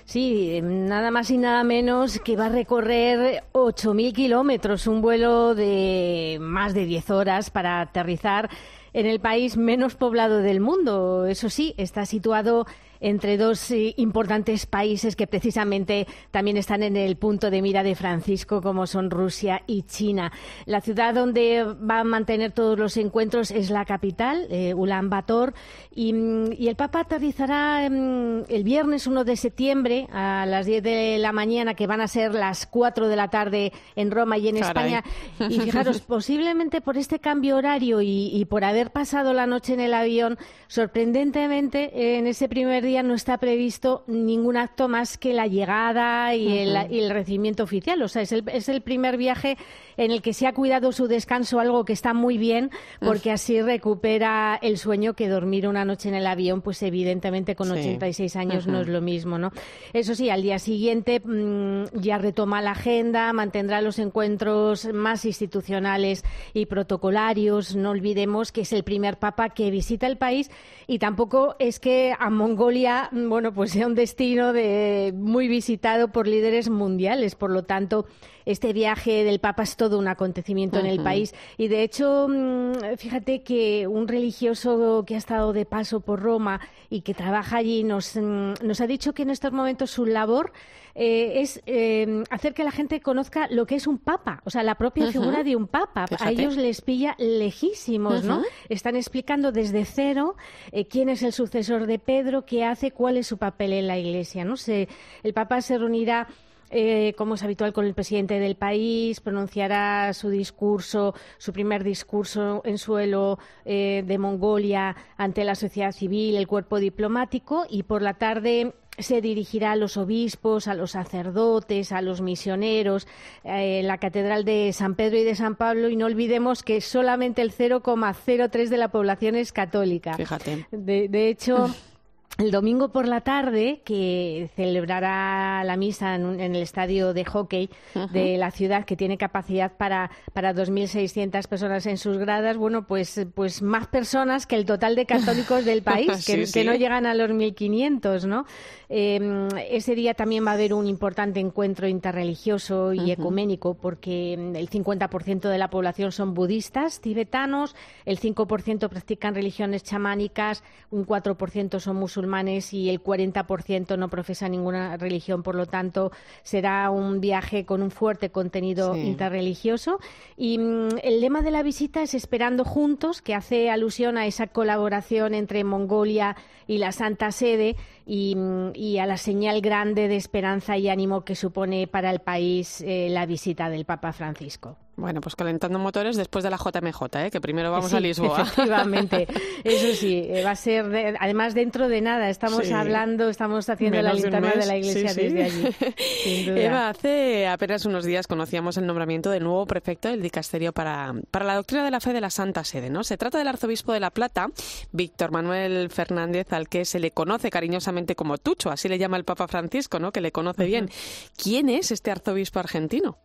Sí, nada más y nada menos que va a recorrer 8.000 kilómetros, un vuelo de más de 10 horas para aterrizar en el país menos poblado del mundo. Eso sí, está situado entre dos eh, importantes países que precisamente también están en el punto de mira de Francisco, como son Rusia y China. La ciudad donde va a mantener todos los encuentros es la capital, eh, Ulan Bator, y, mm, y, el Papa aterrizará mm, el viernes 1 de septiembre a las 10 de la mañana, que van a ser las 4 de la tarde en Roma y en Caray. España. Y fijaros, [laughs] posiblemente por este cambio horario y, y por haber pasado la noche en el avión, sorprendentemente en ese primer día no está previsto ningún acto más que la llegada y, el, Ujú. y el recibimiento oficial. O sea, es el, es el primer viaje en el que se ha cuidado su descanso, algo que está muy bien, porque así recupera el sueño que dormir una noche en el avión, pues evidentemente con Sí. 86 años no es lo mismo, ¿no? Eso sí, al día siguiente mm, ya retoma la agenda, mantendrá los encuentros más institucionales y protocolarios. No olvidemos que es el primer papa que visita el país y tampoco es que a Mongolia, mm, bueno, pues sea un destino de, muy visitado por líderes mundiales. Por lo tanto, este viaje del Papa es todo un acontecimiento en el país. Y de hecho, mm, fíjate que un religioso que ha estado de paso por Roma y que trabaja allí nos, mm, nos ha dicho que en estos momentos su labor eh, es eh, hacer que la gente conozca lo que es un papa, o sea, la propia figura de un papa. A ellos les pilla lejísimos, ¿no? Están explicando desde cero eh, quién es el sucesor de Pedro, qué hace, cuál es su papel en la Iglesia, ¿no? Se, el papa se reunirá eh, como es habitual con el presidente del país, pronunciará su discurso, su primer discurso en suelo eh, de Mongolia ante la sociedad civil, el cuerpo diplomático, y por la tarde se dirigirá a los obispos, a los sacerdotes, a los misioneros, eh, en la Catedral de San Pedro y de San Pablo, y no olvidemos que solamente el 0,03 de la población es católica. Fíjate. De, de hecho, [laughs] el domingo por la tarde, que celebrará la misa en, un- en el estadio de hockey de la ciudad, que tiene capacidad para, para 2.600 personas en sus gradas, bueno, pues, pues más personas que el total de católicos del [laughs] país, que, Sí, que sí. no llegan a los 1.500, ¿no? Eh, ese día también va a haber un importante encuentro interreligioso y Ujú. ecuménico, porque mm, el 50% de la población son budistas tibetanos, el 5% practican religiones chamánicas, un 4% son musulmanes y el 40% no profesa ninguna religión. Por lo tanto, será un viaje con un fuerte contenido Sí. interreligioso. Y mm, el lema de la visita es Esperando Juntos, que hace alusión a esa colaboración entre Mongolia y la Santa Sede y, mm, y a la señal grande de esperanza y ánimo que supone para el país eh, la visita del Papa Francisco. Bueno, pues calentando motores después de la JMJ, ¿eh? que primero vamos Sí, a Lisboa. [laughs] Efectivamente, eso sí, eh, va a ser, de- además dentro de nada, estamos Sí. hablando, estamos haciendo Menos la linterna de la iglesia sí, desde allí, [laughs] sin duda. Eva, hace apenas unos días conocíamos el nombramiento del nuevo prefecto del dicasterio para, para la doctrina de la fe de la Santa Sede. ¿no? Se trata del arzobispo de La Plata, Víctor Manuel Fernández, al que se le conoce cariñosamente como Tucho, así le llama el Papa Francisco, ¿no? que le conoce bien. ¿Quién es este arzobispo argentino?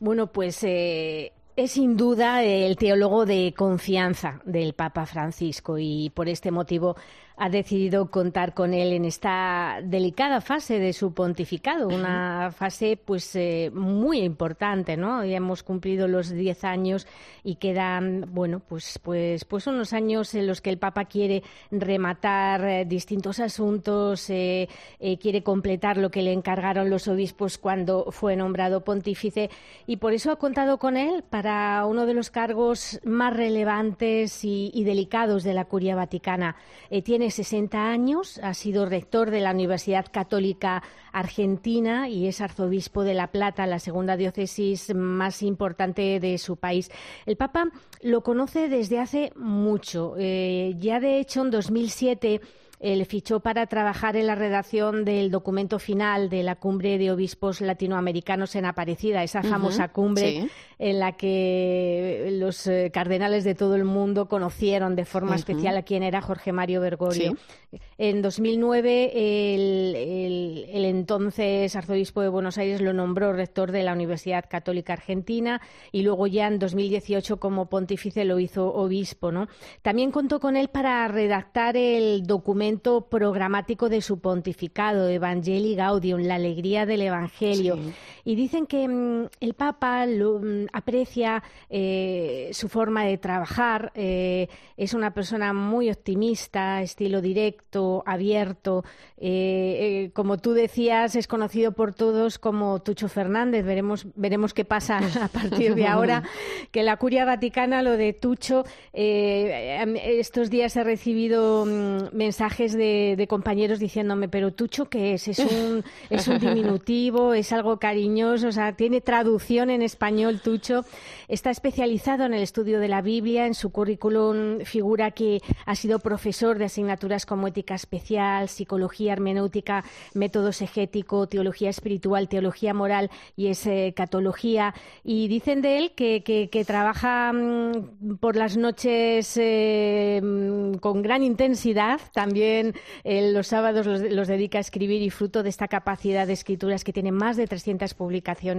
Bueno, pues eh, es sin duda el teólogo de confianza del Papa Francisco y por este motivo ha decidido contar con él en esta delicada fase de su pontificado, una fase pues eh, muy importante, ¿no? Ya hemos cumplido los 10 años y quedan, bueno, pues pues pues unos años en los que el Papa quiere rematar eh, distintos asuntos, eh, quiere completar lo que le encargaron los obispos cuando fue nombrado pontífice y por eso ha contado con él para uno de los cargos más relevantes y, y delicados de la Curia Vaticana. tiene 60 años, ha sido rector de la Universidad Católica Argentina y es arzobispo de La Plata, la segunda diócesis más importante de su país. El Papa lo conoce desde hace mucho. Eh, ya de hecho en 2007 él fichó para trabajar en la redacción del documento final de la cumbre de obispos latinoamericanos en Aparecida, esa famosa cumbre en la que los eh, cardenales de todo el mundo conocieron de forma especial a quien era Jorge Mario Bergoglio. En 2009, el, entonces arzobispo de Buenos Aires lo nombró rector de la Universidad Católica Argentina y luego ya en 2018 como pontífice lo hizo obispo. ¿no? También contó con él para redactar el documento programático de su pontificado, Evangelii Gaudium, la alegría del Evangelio. Y dicen que mm, el Papa lo, mm, aprecia eh, su forma de trabajar, eh, es una persona muy optimista, estilo directo, abierto. Eh, como tú decías, es conocido por todos como Tucho Fernández. Veremos, veremos qué pasa a partir de ahora. [laughs] que la Curia Vaticana, lo de Tucho, estos días he recibido mm, mensajes de, compañeros diciéndome, pero Tucho, ¿qué es? ¿Es un, es un [laughs] diminutivo? ¿Es algo cariñoso? O sea, ¿tiene traducción en español Tucho? está especializado en el estudio de la Biblia. En su currículum figura que ha sido profesor de asignaturas como ética especial, psicología hermenéutica, método egético, teología espiritual, teología moral y es eh, catología. Y dicen de él que, trabaja mm, por las noches eh, mm, con gran intensidad. También eh, los sábados los, dedica a escribir y fruto de esta capacidad de escrituras que tiene más de 300 publicaciones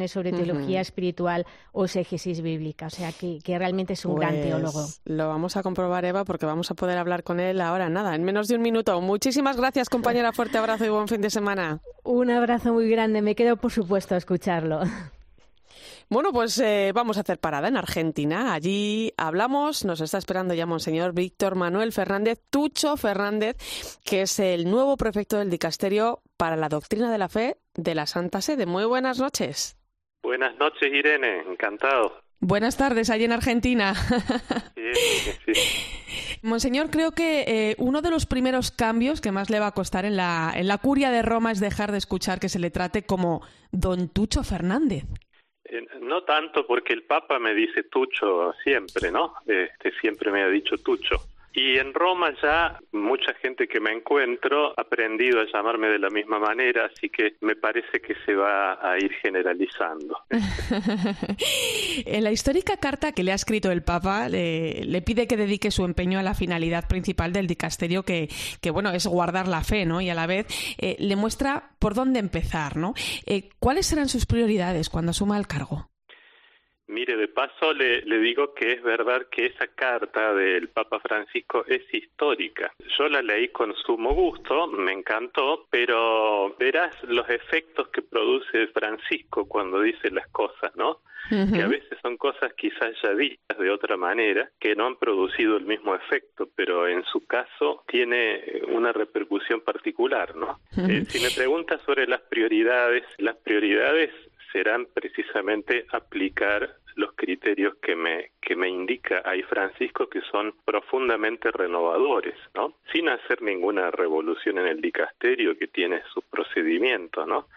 sobre teología espiritual o exégesis bíblica, o sea que, realmente es un gran pues teólogo. Lo vamos a comprobar, Eva, porque vamos a poder hablar con él ahora, nada, en menos de un minuto. Muchísimas gracias, compañera. Fuerte abrazo y buen fin de semana. Un abrazo muy grande. Me quedo, por supuesto, a escucharlo. Bueno, pues eh, vamos a hacer parada en Argentina. Allí hablamos, nos está esperando ya Monseñor Víctor Manuel Fernández Tucho Fernández, que es el nuevo prefecto del Dicasterio para la Doctrina de la Fe de la Santa Sede. Muy buenas noches. Buenas noches, Irene, encantado. Buenas tardes, allí en Argentina. Sí, [laughs] Monseñor, creo que eh, uno de los primeros cambios que más le va a costar en la, en la curia de Roma es dejar de escuchar que se le trate como Don Tucho Fernández. Eh, no tanto porque el Papa me dice Tucho siempre, ¿no? Este, siempre me ha dicho Tucho. Y en Roma ya mucha gente que me encuentro ha aprendido a llamarme de la misma manera, así que me parece que se va a ir generalizando. [laughs] en la histórica carta que le ha escrito el Papa, le, pide que dedique su empeño a la finalidad principal del dicasterio, que, que bueno, es guardar la fe, ¿no? Y a la vez eh, le muestra por dónde empezar, ¿no? Eh, ¿Cuáles serán sus prioridades cuando asuma el cargo? Mire, de paso le, digo que es verdad que esa carta del Papa Francisco es histórica. Yo la leí con sumo gusto, me encantó, pero verás los efectos que produce Francisco cuando dice las cosas, ¿no? Que a veces son cosas quizás ya dichas de otra manera, que no han producido el mismo efecto, pero en su caso tiene una repercusión particular, ¿no? Eh, si me preguntas sobre las prioridades, las prioridades serán precisamente aplicar los criterios que me, que me indica ahí Francisco que son profundamente renovadores, ¿no? Sin hacer ninguna revolución en el dicasterio que tiene sus procedimientos, ¿no?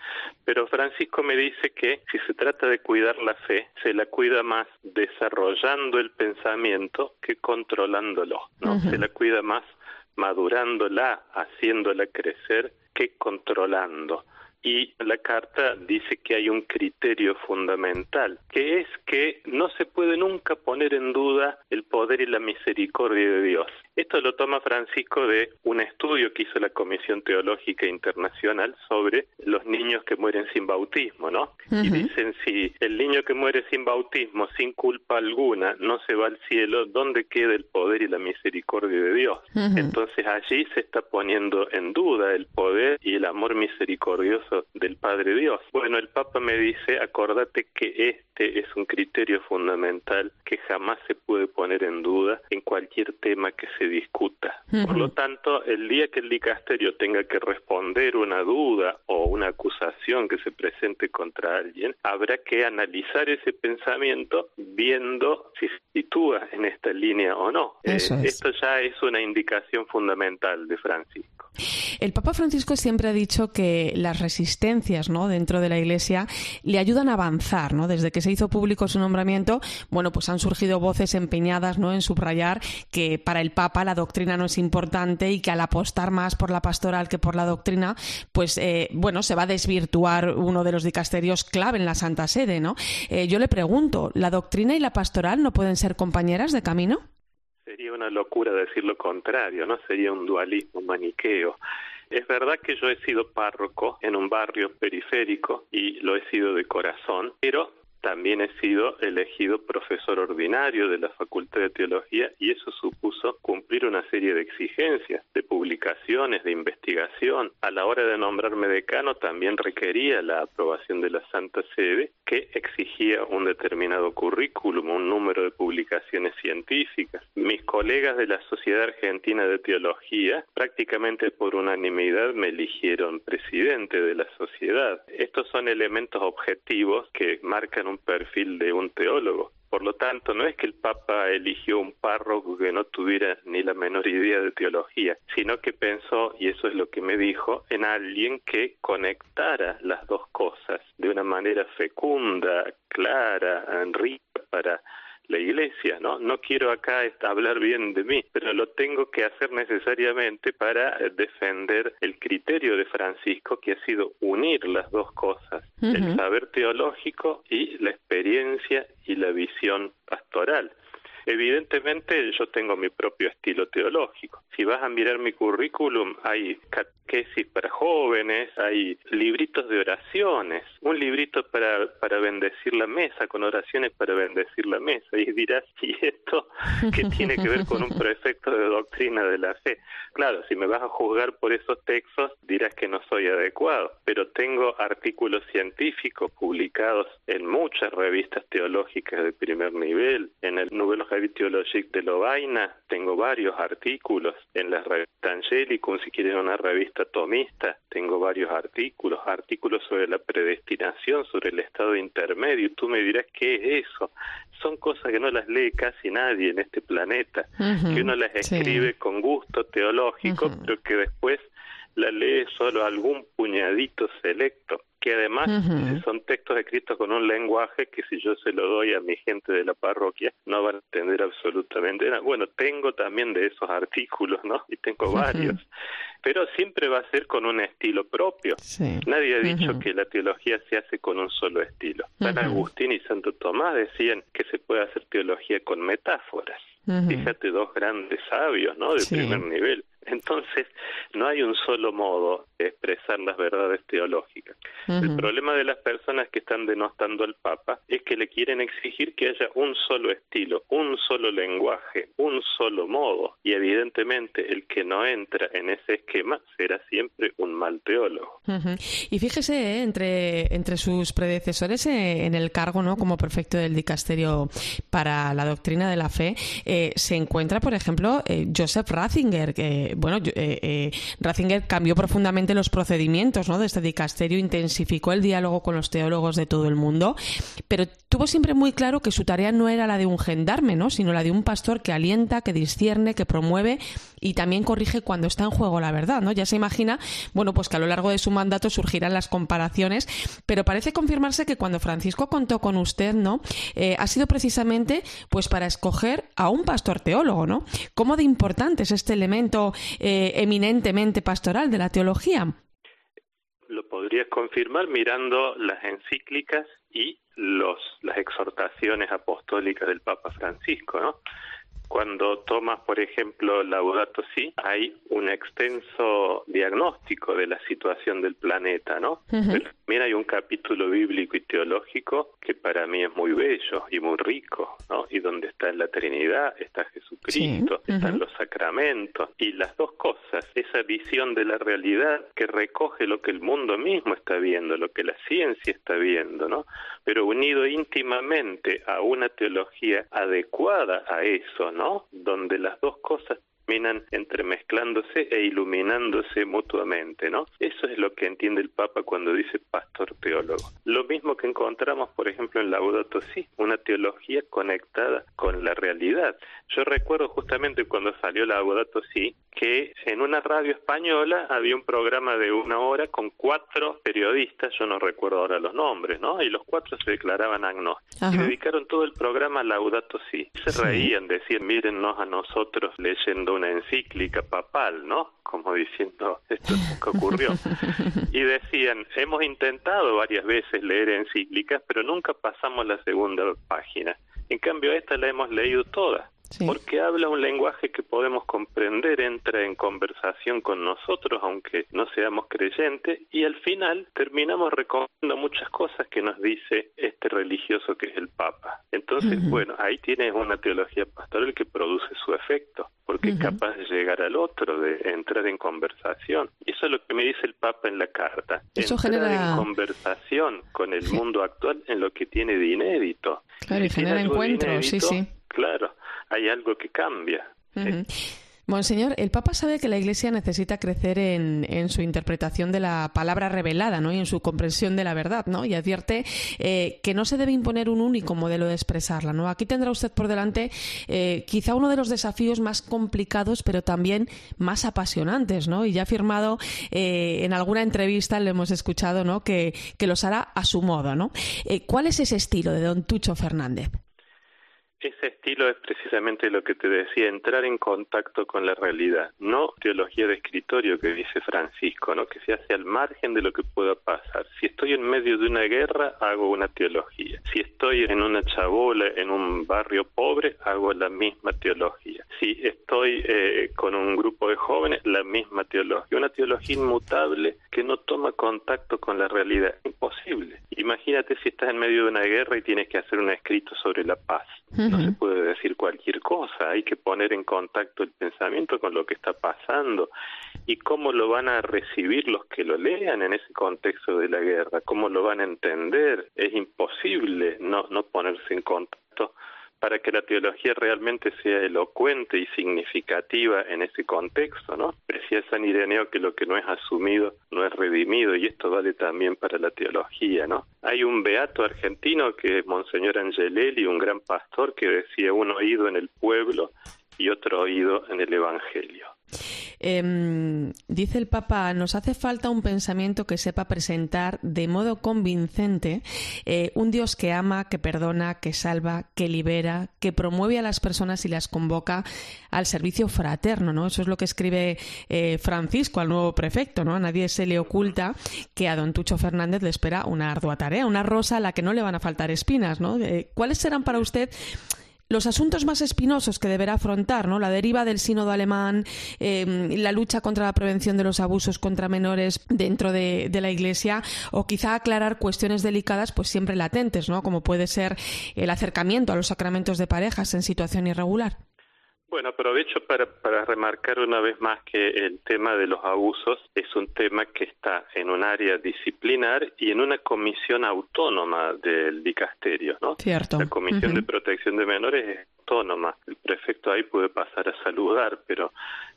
Pero Francisco me dice que si se trata de cuidar la fe, se la cuida más desarrollando el pensamiento que controlándolo, ¿no? Se la cuida más madurándola, haciéndola crecer que controlando y la carta dice que hay un criterio fundamental, que es que no se puede nunca poner en duda el poder y la misericordia de Dios. Esto lo toma Francisco de un estudio que hizo la Comisión Teológica Internacional sobre los niños que mueren sin bautismo, ¿no? Y dicen si el niño que muere sin bautismo, sin culpa alguna, no se va al cielo, ¿dónde queda el poder y la misericordia de Dios? Entonces allí se está poniendo en duda el poder y el amor misericordioso del Padre Dios. Bueno, el Papa me dice, acordate que este es un criterio fundamental que jamás se puede poner en duda en cualquier tema que se discuta. Por lo tanto, el día que el dicasterio tenga que responder una duda o una acusación que se presente contra alguien, habrá que analizar ese pensamiento viendo si se sitúa en esta línea o no. Eh, esto ya es una indicación fundamental de Francisco. El Papa Francisco siempre ha dicho que las resistencias ¿no? dentro de la Iglesia le ayudan a avanzar. ¿no? Desde que se hizo público su nombramiento, bueno, pues han surgido voces empeñadas ¿no? en subrayar que para el Papa la doctrina no es importante y que al apostar más por la pastoral que por la doctrina, pues eh, bueno, se va a desvirtuar uno de los dicasterios clave en la Santa Sede. ¿no? Eh, yo le pregunto, ¿la doctrina y la pastoral no pueden ser compañeras de camino? Sería una locura decir lo contrario, ¿no? Sería un dualismo maniqueo. Es verdad que yo he sido párroco en un barrio periférico y lo he sido de corazón, pero también he sido elegido profesor ordinario de la Facultad de Teología y eso supuso cumplir una serie de exigencias, de publicaciones, de investigación. A la hora de nombrarme decano también requería la aprobación de la Santa Sede que exigía un determinado currículum, un número de publicaciones científicas. Mis colegas de la Sociedad Argentina de Teología prácticamente por unanimidad me eligieron presidente de la sociedad. Estos son elementos objetivos que marcan un perfil de un teólogo. Por lo tanto, no es que el Papa eligió un párroco que no tuviera ni la menor idea de teología, sino que pensó, y eso es lo que me dijo, en alguien que conectara las dos cosas de una manera fecunda, clara, rica para la iglesia, ¿no? No quiero acá hablar bien de mí, pero lo tengo que hacer necesariamente para eh, defender el criterio de Francisco que ha sido unir las dos cosas, el saber teológico y la experiencia y la visión pastoral. Evidentemente yo tengo mi propio estilo teológico. Si vas a mirar mi currículum, hay catequesis para jóvenes, hay libritos de oraciones, un librito para, para bendecir la mesa, con oraciones para bendecir la mesa. Y dirás, ¿y esto qué tiene que ver con un prefecto de doctrina de la fe? Claro, si me vas a juzgar por esos textos, dirás que no soy adecuado, pero tengo artículos científicos publicados en muchas revistas teológicas de primer nivel, en el Nouvel Theologique de Lovaina, tengo varios artículos, en la revista Angelicum, si quieren una revista tomista, tengo varios artículos, artículos sobre la predestinación, sobre el estado intermedio, tú me dirás qué es eso, son cosas que no las lee casi nadie en este planeta, que uno las escribe con gusto teológico, pero que después la lee solo algún puñadito selecto que además son textos escritos con un lenguaje que si yo se lo doy a mi gente de la parroquia no van a entender absolutamente nada. Bueno, tengo también de esos artículos, ¿no? Y tengo varios. Pero siempre va a ser con un estilo propio. Nadie ha dicho que la teología se hace con un solo estilo. San Agustín y Santo Tomás decían que se puede hacer teología con metáforas. Fíjate, dos grandes sabios, ¿no? De primer nivel. Entonces, no hay un solo modo expresar las verdades teológicas. El problema de las personas que están denostando al Papa es que le quieren exigir que haya un solo estilo, un solo lenguaje, un solo modo, y evidentemente el que no entra en ese esquema será siempre un mal teólogo. Y fíjese, ¿eh? entre, entre sus predecesores eh, en el cargo ¿no? como prefecto del dicasterio para la doctrina de la fe, eh, se encuentra, por ejemplo, Joseph Ratzinger, que bueno, Ratzinger cambió profundamente los procedimientos ¿no? de este dicasterio, intensificó el diálogo con los teólogos de todo el mundo, pero tuvo siempre muy claro que su tarea no era la de un gendarme, ¿no? sino la de un pastor que alienta, que discierne, que promueve y también corrige cuando está en juego la verdad. ¿no? Ya se imagina, bueno, pues que a lo largo de su mandato surgirán las comparaciones, pero parece confirmarse que cuando Francisco contó con usted, ¿no? Eh, ha sido precisamente pues para escoger a un pastor teólogo, ¿no? ¿Cómo de importante es este elemento eh, eminentemente pastoral de la teología? Lo podrías confirmar mirando las encíclicas y los, las exhortaciones apostólicas del Papa Francisco, ¿no? Cuando tomas, por ejemplo, Laudato Si, hay un extenso diagnóstico de la situación del planeta, ¿no? Pero también hay un capítulo bíblico y teológico que para mí es muy bello y muy rico, ¿no? Y donde está la Trinidad, está Jesucristo, están los sacramentos y las dos cosas, esa visión de la realidad que recoge lo que el mundo mismo está viendo, lo que la ciencia está viendo, ¿no? Pero unido íntimamente a una teología adecuada a eso, ¿no? Donde las dos cosas terminan entremezclándose e iluminándose mutuamente, ¿no? Eso es lo que entiende el Papa cuando dice pastor teólogo. Lo mismo que encontramos, por ejemplo, en Laudato Si, una teología conectada con la realidad. Yo recuerdo justamente cuando salió Laudato Si que en una radio española había un programa de una hora con cuatro periodistas, yo no recuerdo ahora los nombres, ¿no? Y los cuatro se declaraban agnósticos. Y dedicaron todo el programa a Laudato Si. Se reían, decían, mírennos a nosotros leyendo una encíclica papal, ¿no? Como diciendo, esto nunca ocurrió. [laughs] y decían, hemos intentado varias veces leer encíclicas, pero nunca pasamos la segunda página. En cambio, esta la hemos leído toda. Porque habla un lenguaje que podemos comprender, entra en conversación con nosotros, aunque no seamos creyentes, y al final terminamos recordando muchas cosas que nos dice este religioso que es el Papa. Entonces, bueno, ahí tienes una teología pastoral que produce su efecto, porque es capaz de llegar al otro, de entrar en conversación. Eso es lo que me dice el Papa en la carta. Eso entrar genera... en conversación con el mundo actual en lo que tiene de inédito. Claro, y, genera encuentros, sí, sí. Claro, hay algo que cambia. Monseñor, el Papa sabe que la Iglesia necesita crecer en, en, su interpretación de la palabra revelada ¿no? y en su comprensión de la verdad, ¿no? y advierte eh, que no se debe imponer un único modelo de expresarla. ¿no? Aquí tendrá usted por delante eh, quizá uno de los desafíos más complicados, pero también más apasionantes. ¿no? Y ya ha afirmado eh, en alguna entrevista, le hemos escuchado, ¿no? que, que los hará a su modo. ¿no? ¿Cuál es ese estilo de don Tucho Fernández? Ese estilo es precisamente lo que te decía, entrar en contacto con la realidad, no teología de escritorio que dice Francisco, ¿no? que se hace al margen de lo que pueda pasar. Si estoy en medio de una guerra, hago una teología. Si estoy en una chabola, en un barrio pobre, hago la misma teología. Si estoy eh, con un grupo de jóvenes, la misma teología. Una teología inmutable que no toma contacto con la realidad. Imposible. Imagínate si estás en medio de una guerra y tienes que hacer un escrito sobre la paz. No se puede decir cualquier cosa, hay que poner en contacto el pensamiento con lo que está pasando. Y cómo lo van a recibir los que lo lean en ese contexto de la guerra, cómo lo van a entender. Es imposible no, no ponerse en contacto para que la teología realmente sea elocuente y significativa en ese contexto, ¿no? Decía San Ireneo que lo que no es asumido no es redimido y esto vale también para la teología, ¿no? Hay un beato argentino que es Monseñor Angelelli, un gran pastor que decía un oído en el pueblo y otro oído en el Evangelio. Eh, dice el Papa, nos hace falta un pensamiento que sepa presentar de modo convincente eh, un Dios que ama, que perdona, que salva, que libera, que promueve a las personas y las convoca al servicio fraterno, ¿no? Eso es lo que escribe eh, Francisco al nuevo prefecto, ¿no? A nadie se le oculta que a don Tucho Fernández le espera una ardua tarea, una rosa a la que no le van a faltar espinas, ¿no? Eh, ¿Cuáles serán para usted los asuntos más espinosos que deberá afrontar, ¿no? La deriva del sínodo alemán, eh, la lucha contra la prevención de los abusos contra menores dentro de, de, la Iglesia, o quizá aclarar cuestiones delicadas, pues siempre latentes, ¿no? Como puede ser el acercamiento a los sacramentos de parejas en situación irregular. Bueno, aprovecho para, para remarcar una vez más que el tema de los abusos es un tema que está en un área disciplinar y en una comisión autónoma del dicasterio, ¿no? Cierto. La Comisión uh -huh. de Protección de Menores es autónoma. El prefecto ahí puede pasar a saludar, pero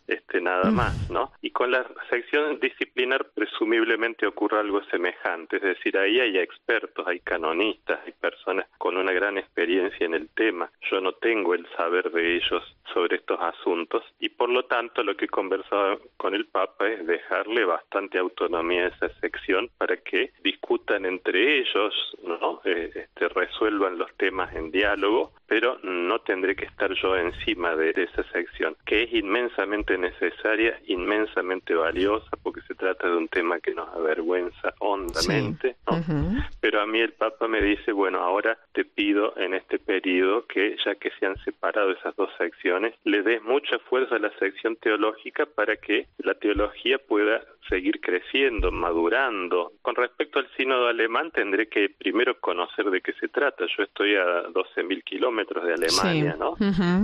este nada más, ¿no? Y con la sección disciplinar presumiblemente ocurre algo semejante, es decir, ahí hay expertos, hay canonistas, hay personas con una gran experiencia en el tema. Yo no tengo el saber de ellos sobre estos asuntos y por lo tanto lo que he conversado con el Papa es dejarle bastante autonomía a esa sección para que discutan entre ellos, ¿no? Eh, este, resuelvan los temas en diálogo pero no tendré que estar yo encima de, esa sección, que es inmensamente necesaria, inmensamente valiosa, porque se trata de un tema que nos avergüenza hondamente, pero a mí el Papa me dice, bueno, ahora te pido en este periodo que, ya que se han separado esas dos secciones, le des mucha fuerza a la sección teológica para que la teología pueda seguir creciendo, madurando. Con respecto al sínodo alemán, tendré que primero conocer de qué se trata. Yo estoy a 12.000 kilómetros de Alemania, ¿no?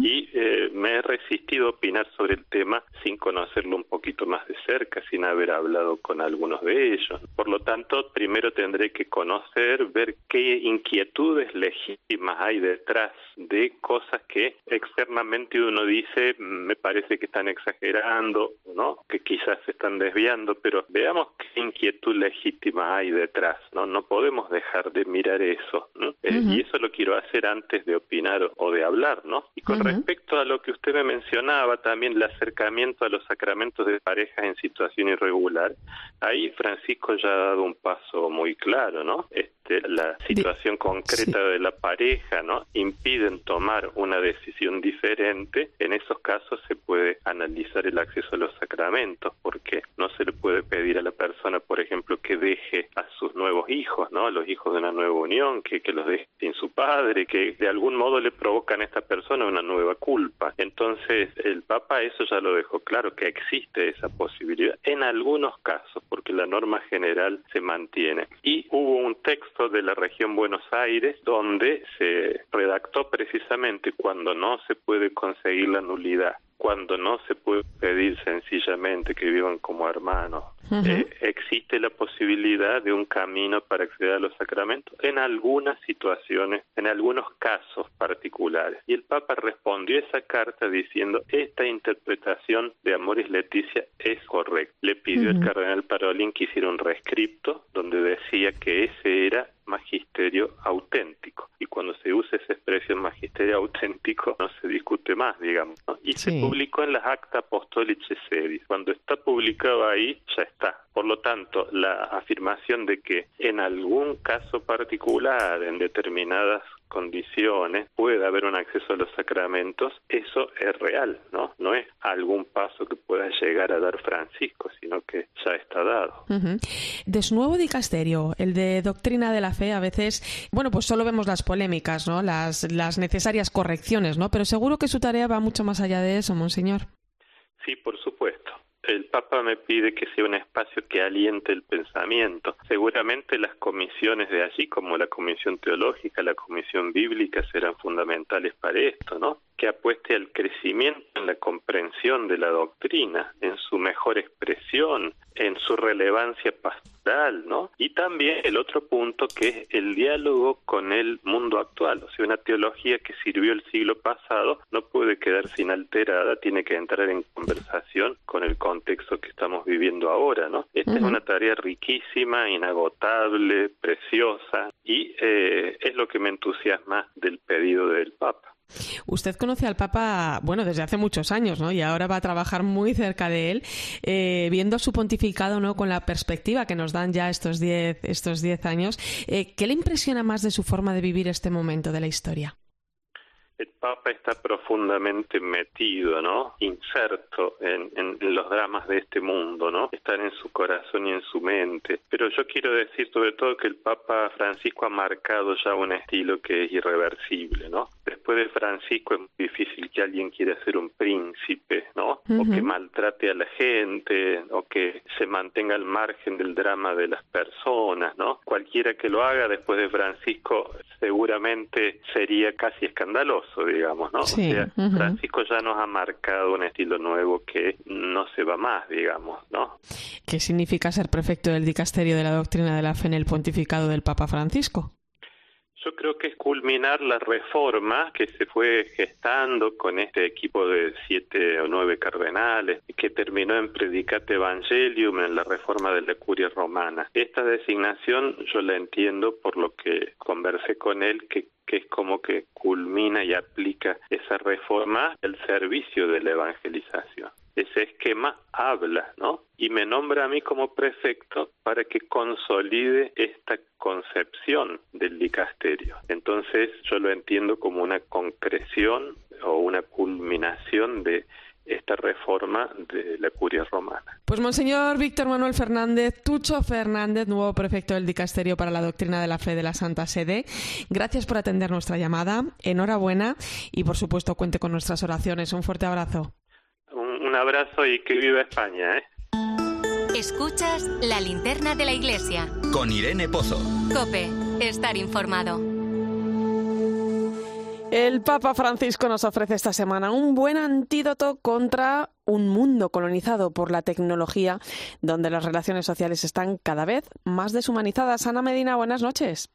Y eh, me he resistido a opinar sobre el tema sin conocerlo un poquito más de cerca, sin haber hablado con algunos de ellos. Por lo tanto, primero tendré que conocer, ver qué inquietudes legítimas hay detrás de cosas que externamente uno dice, me parece que están exagerando, ¿no? Que quizás se están desviando pero veamos qué inquietud legítima hay detrás, ¿no? No podemos dejar de mirar eso, ¿no? Eh, y eso lo quiero hacer antes de opinar o de hablar, ¿no? Y con respecto a lo que usted me mencionaba, también el acercamiento a los sacramentos de parejas en situación irregular, ahí Francisco ya ha dado un paso muy claro, ¿no? Este, la situación concreta de la pareja, ¿no? Impiden tomar una decisión diferente, en esos casos se puede analizar el acceso a los sacramentos, porque no se le puede pedir a la persona, por ejemplo, que deje a sus nuevos hijos, ¿no? A los hijos de una nueva unión, que, que los deje sin su padre, que de algún modo le provocan a esta persona una nueva culpa. Entonces, el Papa eso ya lo dejó claro, que existe esa posibilidad en algunos casos, porque la norma general se mantiene. Y hubo un texto de la región Buenos Aires donde se redactó precisamente cuando no se puede conseguir la nulidad cuando no se puede pedir sencillamente que vivan como hermanos. Eh, existe la posibilidad de un camino para acceder a los sacramentos en algunas situaciones, en algunos casos particulares. Y el Papa respondió a esa carta diciendo, esta interpretación de Amoris Leticia es correcta. Le pidió al cardenal Parolín que hiciera un rescripto donde decía que ese era magisterio auténtico. Y cuando se usa esa expresión magisterio auténtico, no se discute más, digamos. Y se publicó en las Acta Apostolice Sedis. Cuando está publicado ahí, ya está. Por lo tanto, la afirmación de que en algún caso particular, en determinadas condiciones puede haber un acceso a los sacramentos, eso es real, ¿no? No es algún paso que pueda llegar a dar Francisco, sino que ya está dado. De su nuevo dicasterio, el de doctrina de la fe, a veces, bueno, pues solo vemos las polémicas, ¿no? Las, las necesarias correcciones, ¿no? Pero seguro que su tarea va mucho más allá de eso, monseñor. Sí, por supuesto el Papa me pide que sea un espacio que aliente el pensamiento. Seguramente las comisiones de allí, como la comisión teológica, la comisión bíblica, serán fundamentales para esto, ¿no? Que apueste al crecimiento en la comprensión de la doctrina, en su mejor expresión, en su relevancia pastoral, ¿no? Y también el otro punto que es el diálogo con el mundo actual, o sea, una teología que sirvió el siglo pasado no puede quedarse inalterada, tiene que entrar en conversación con el contexto que estamos viviendo ahora, ¿no? Esta es una tarea riquísima, inagotable, preciosa y eh, es lo que me entusiasma del pedido del Papa. Usted conoce al Papa, bueno, desde hace muchos años, ¿no? Y ahora va a trabajar muy cerca de él, eh, viendo su pontificado, ¿no? Con la perspectiva que nos dan ya estos diez, estos diez años. Eh, ¿Qué le impresiona más de su forma de vivir este momento de la historia? El Papa está profundamente metido, ¿no? Inserto en, los dramas de este mundo, ¿no? Están en su corazón y en su mente. Pero yo quiero decir sobre todo que el Papa Francisco ha marcado ya un estilo que es irreversible, ¿no? Después de Francisco es muy difícil que alguien quiera ser un príncipe, ¿no? O que maltrate a la gente, o que se mantenga al margen del drama de las personas, ¿no? Cualquiera que lo haga después de Francisco seguramente sería casi escandaloso digamos, ¿no? o sea, Francisco ya nos ha marcado un estilo nuevo que no se va más, digamos, ¿no? ¿Qué significa ser prefecto del dicasterio de la doctrina de la fe en el pontificado del Papa Francisco? Yo creo que es culminar la reforma que se fue gestando con este equipo de siete o nueve cardenales, que terminó en Predicate Evangelium, en la reforma de la curia romana. Esta designación yo la entiendo por lo que conversé con él, que que es como que culmina y aplica esa reforma al servicio de la evangelización. Ese esquema habla, ¿no? y me nombra a mí como prefecto para que consolide esta concepción del dicasterio. Entonces yo lo entiendo como una concreción o una culminación de esta reforma de la curia romana. Pues Monseñor Víctor Manuel Fernández, Tucho Fernández, nuevo prefecto del Dicasterio para la Doctrina de la Fe de la Santa Sede, gracias por atender nuestra llamada, enhorabuena y por supuesto cuente con nuestras oraciones. Un fuerte abrazo. Un, abrazo y que viva España. ¿eh? Escuchas la linterna de la iglesia. Con Irene Pozo. Cope, estar informado. El Papa Francisco nos ofrece esta semana un buen antídoto contra un mundo colonizado por la tecnología, donde las relaciones sociales están cada vez más deshumanizadas. Ana Medina, buenas noches.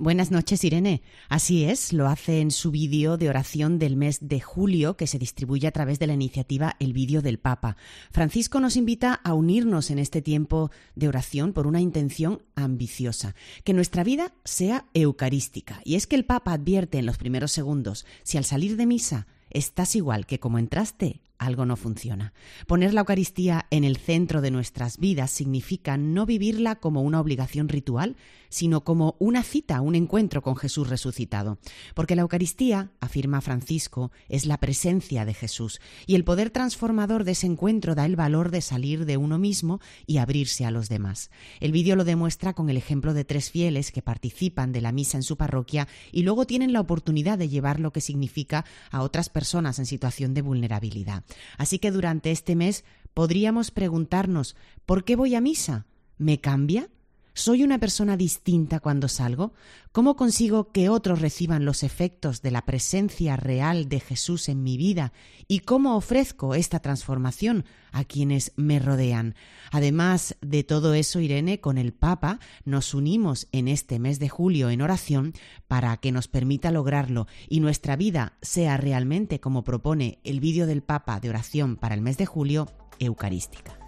Buenas noches, Irene. Así es, lo hace en su vídeo de oración del mes de julio, que se distribuye a través de la iniciativa El Vídeo del Papa. Francisco nos invita a unirnos en este tiempo de oración por una intención ambiciosa, que nuestra vida sea eucarística. Y es que el Papa advierte en los primeros segundos, si al salir de misa estás igual que como entraste, algo no funciona. Poner la Eucaristía en el centro de nuestras vidas significa no vivirla como una obligación ritual, sino como una cita, un encuentro con Jesús resucitado. Porque la Eucaristía, afirma Francisco, es la presencia de Jesús, y el poder transformador de ese encuentro da el valor de salir de uno mismo y abrirse a los demás. El vídeo lo demuestra con el ejemplo de tres fieles que participan de la misa en su parroquia y luego tienen la oportunidad de llevar lo que significa a otras personas en situación de vulnerabilidad. Así que durante este mes podríamos preguntarnos ¿por qué voy a misa? ¿Me cambia? ¿Soy una persona distinta cuando salgo? ¿Cómo consigo que otros reciban los efectos de la presencia real de Jesús en mi vida? ¿Y cómo ofrezco esta transformación a quienes me rodean? Además de todo eso, Irene, con el Papa nos unimos en este mes de julio en oración para que nos permita lograrlo y nuestra vida sea realmente, como propone el vídeo del Papa de oración para el mes de julio, eucarística.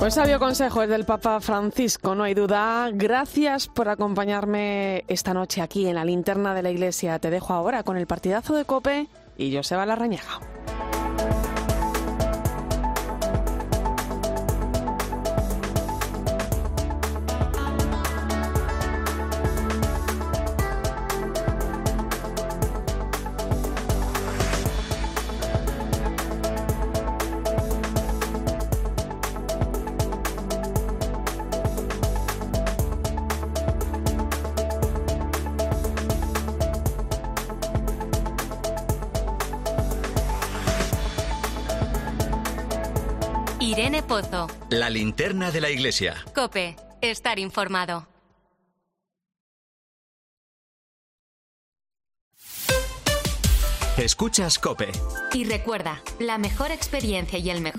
Pues sabio consejo es del Papa Francisco, no hay duda. Gracias por acompañarme esta noche aquí en la linterna de la iglesia. Te dejo ahora con el partidazo de Cope y Joseba Larrañaga. La linterna de la iglesia. Cope, estar informado. Escuchas Cope. Y recuerda, la mejor experiencia y el mejor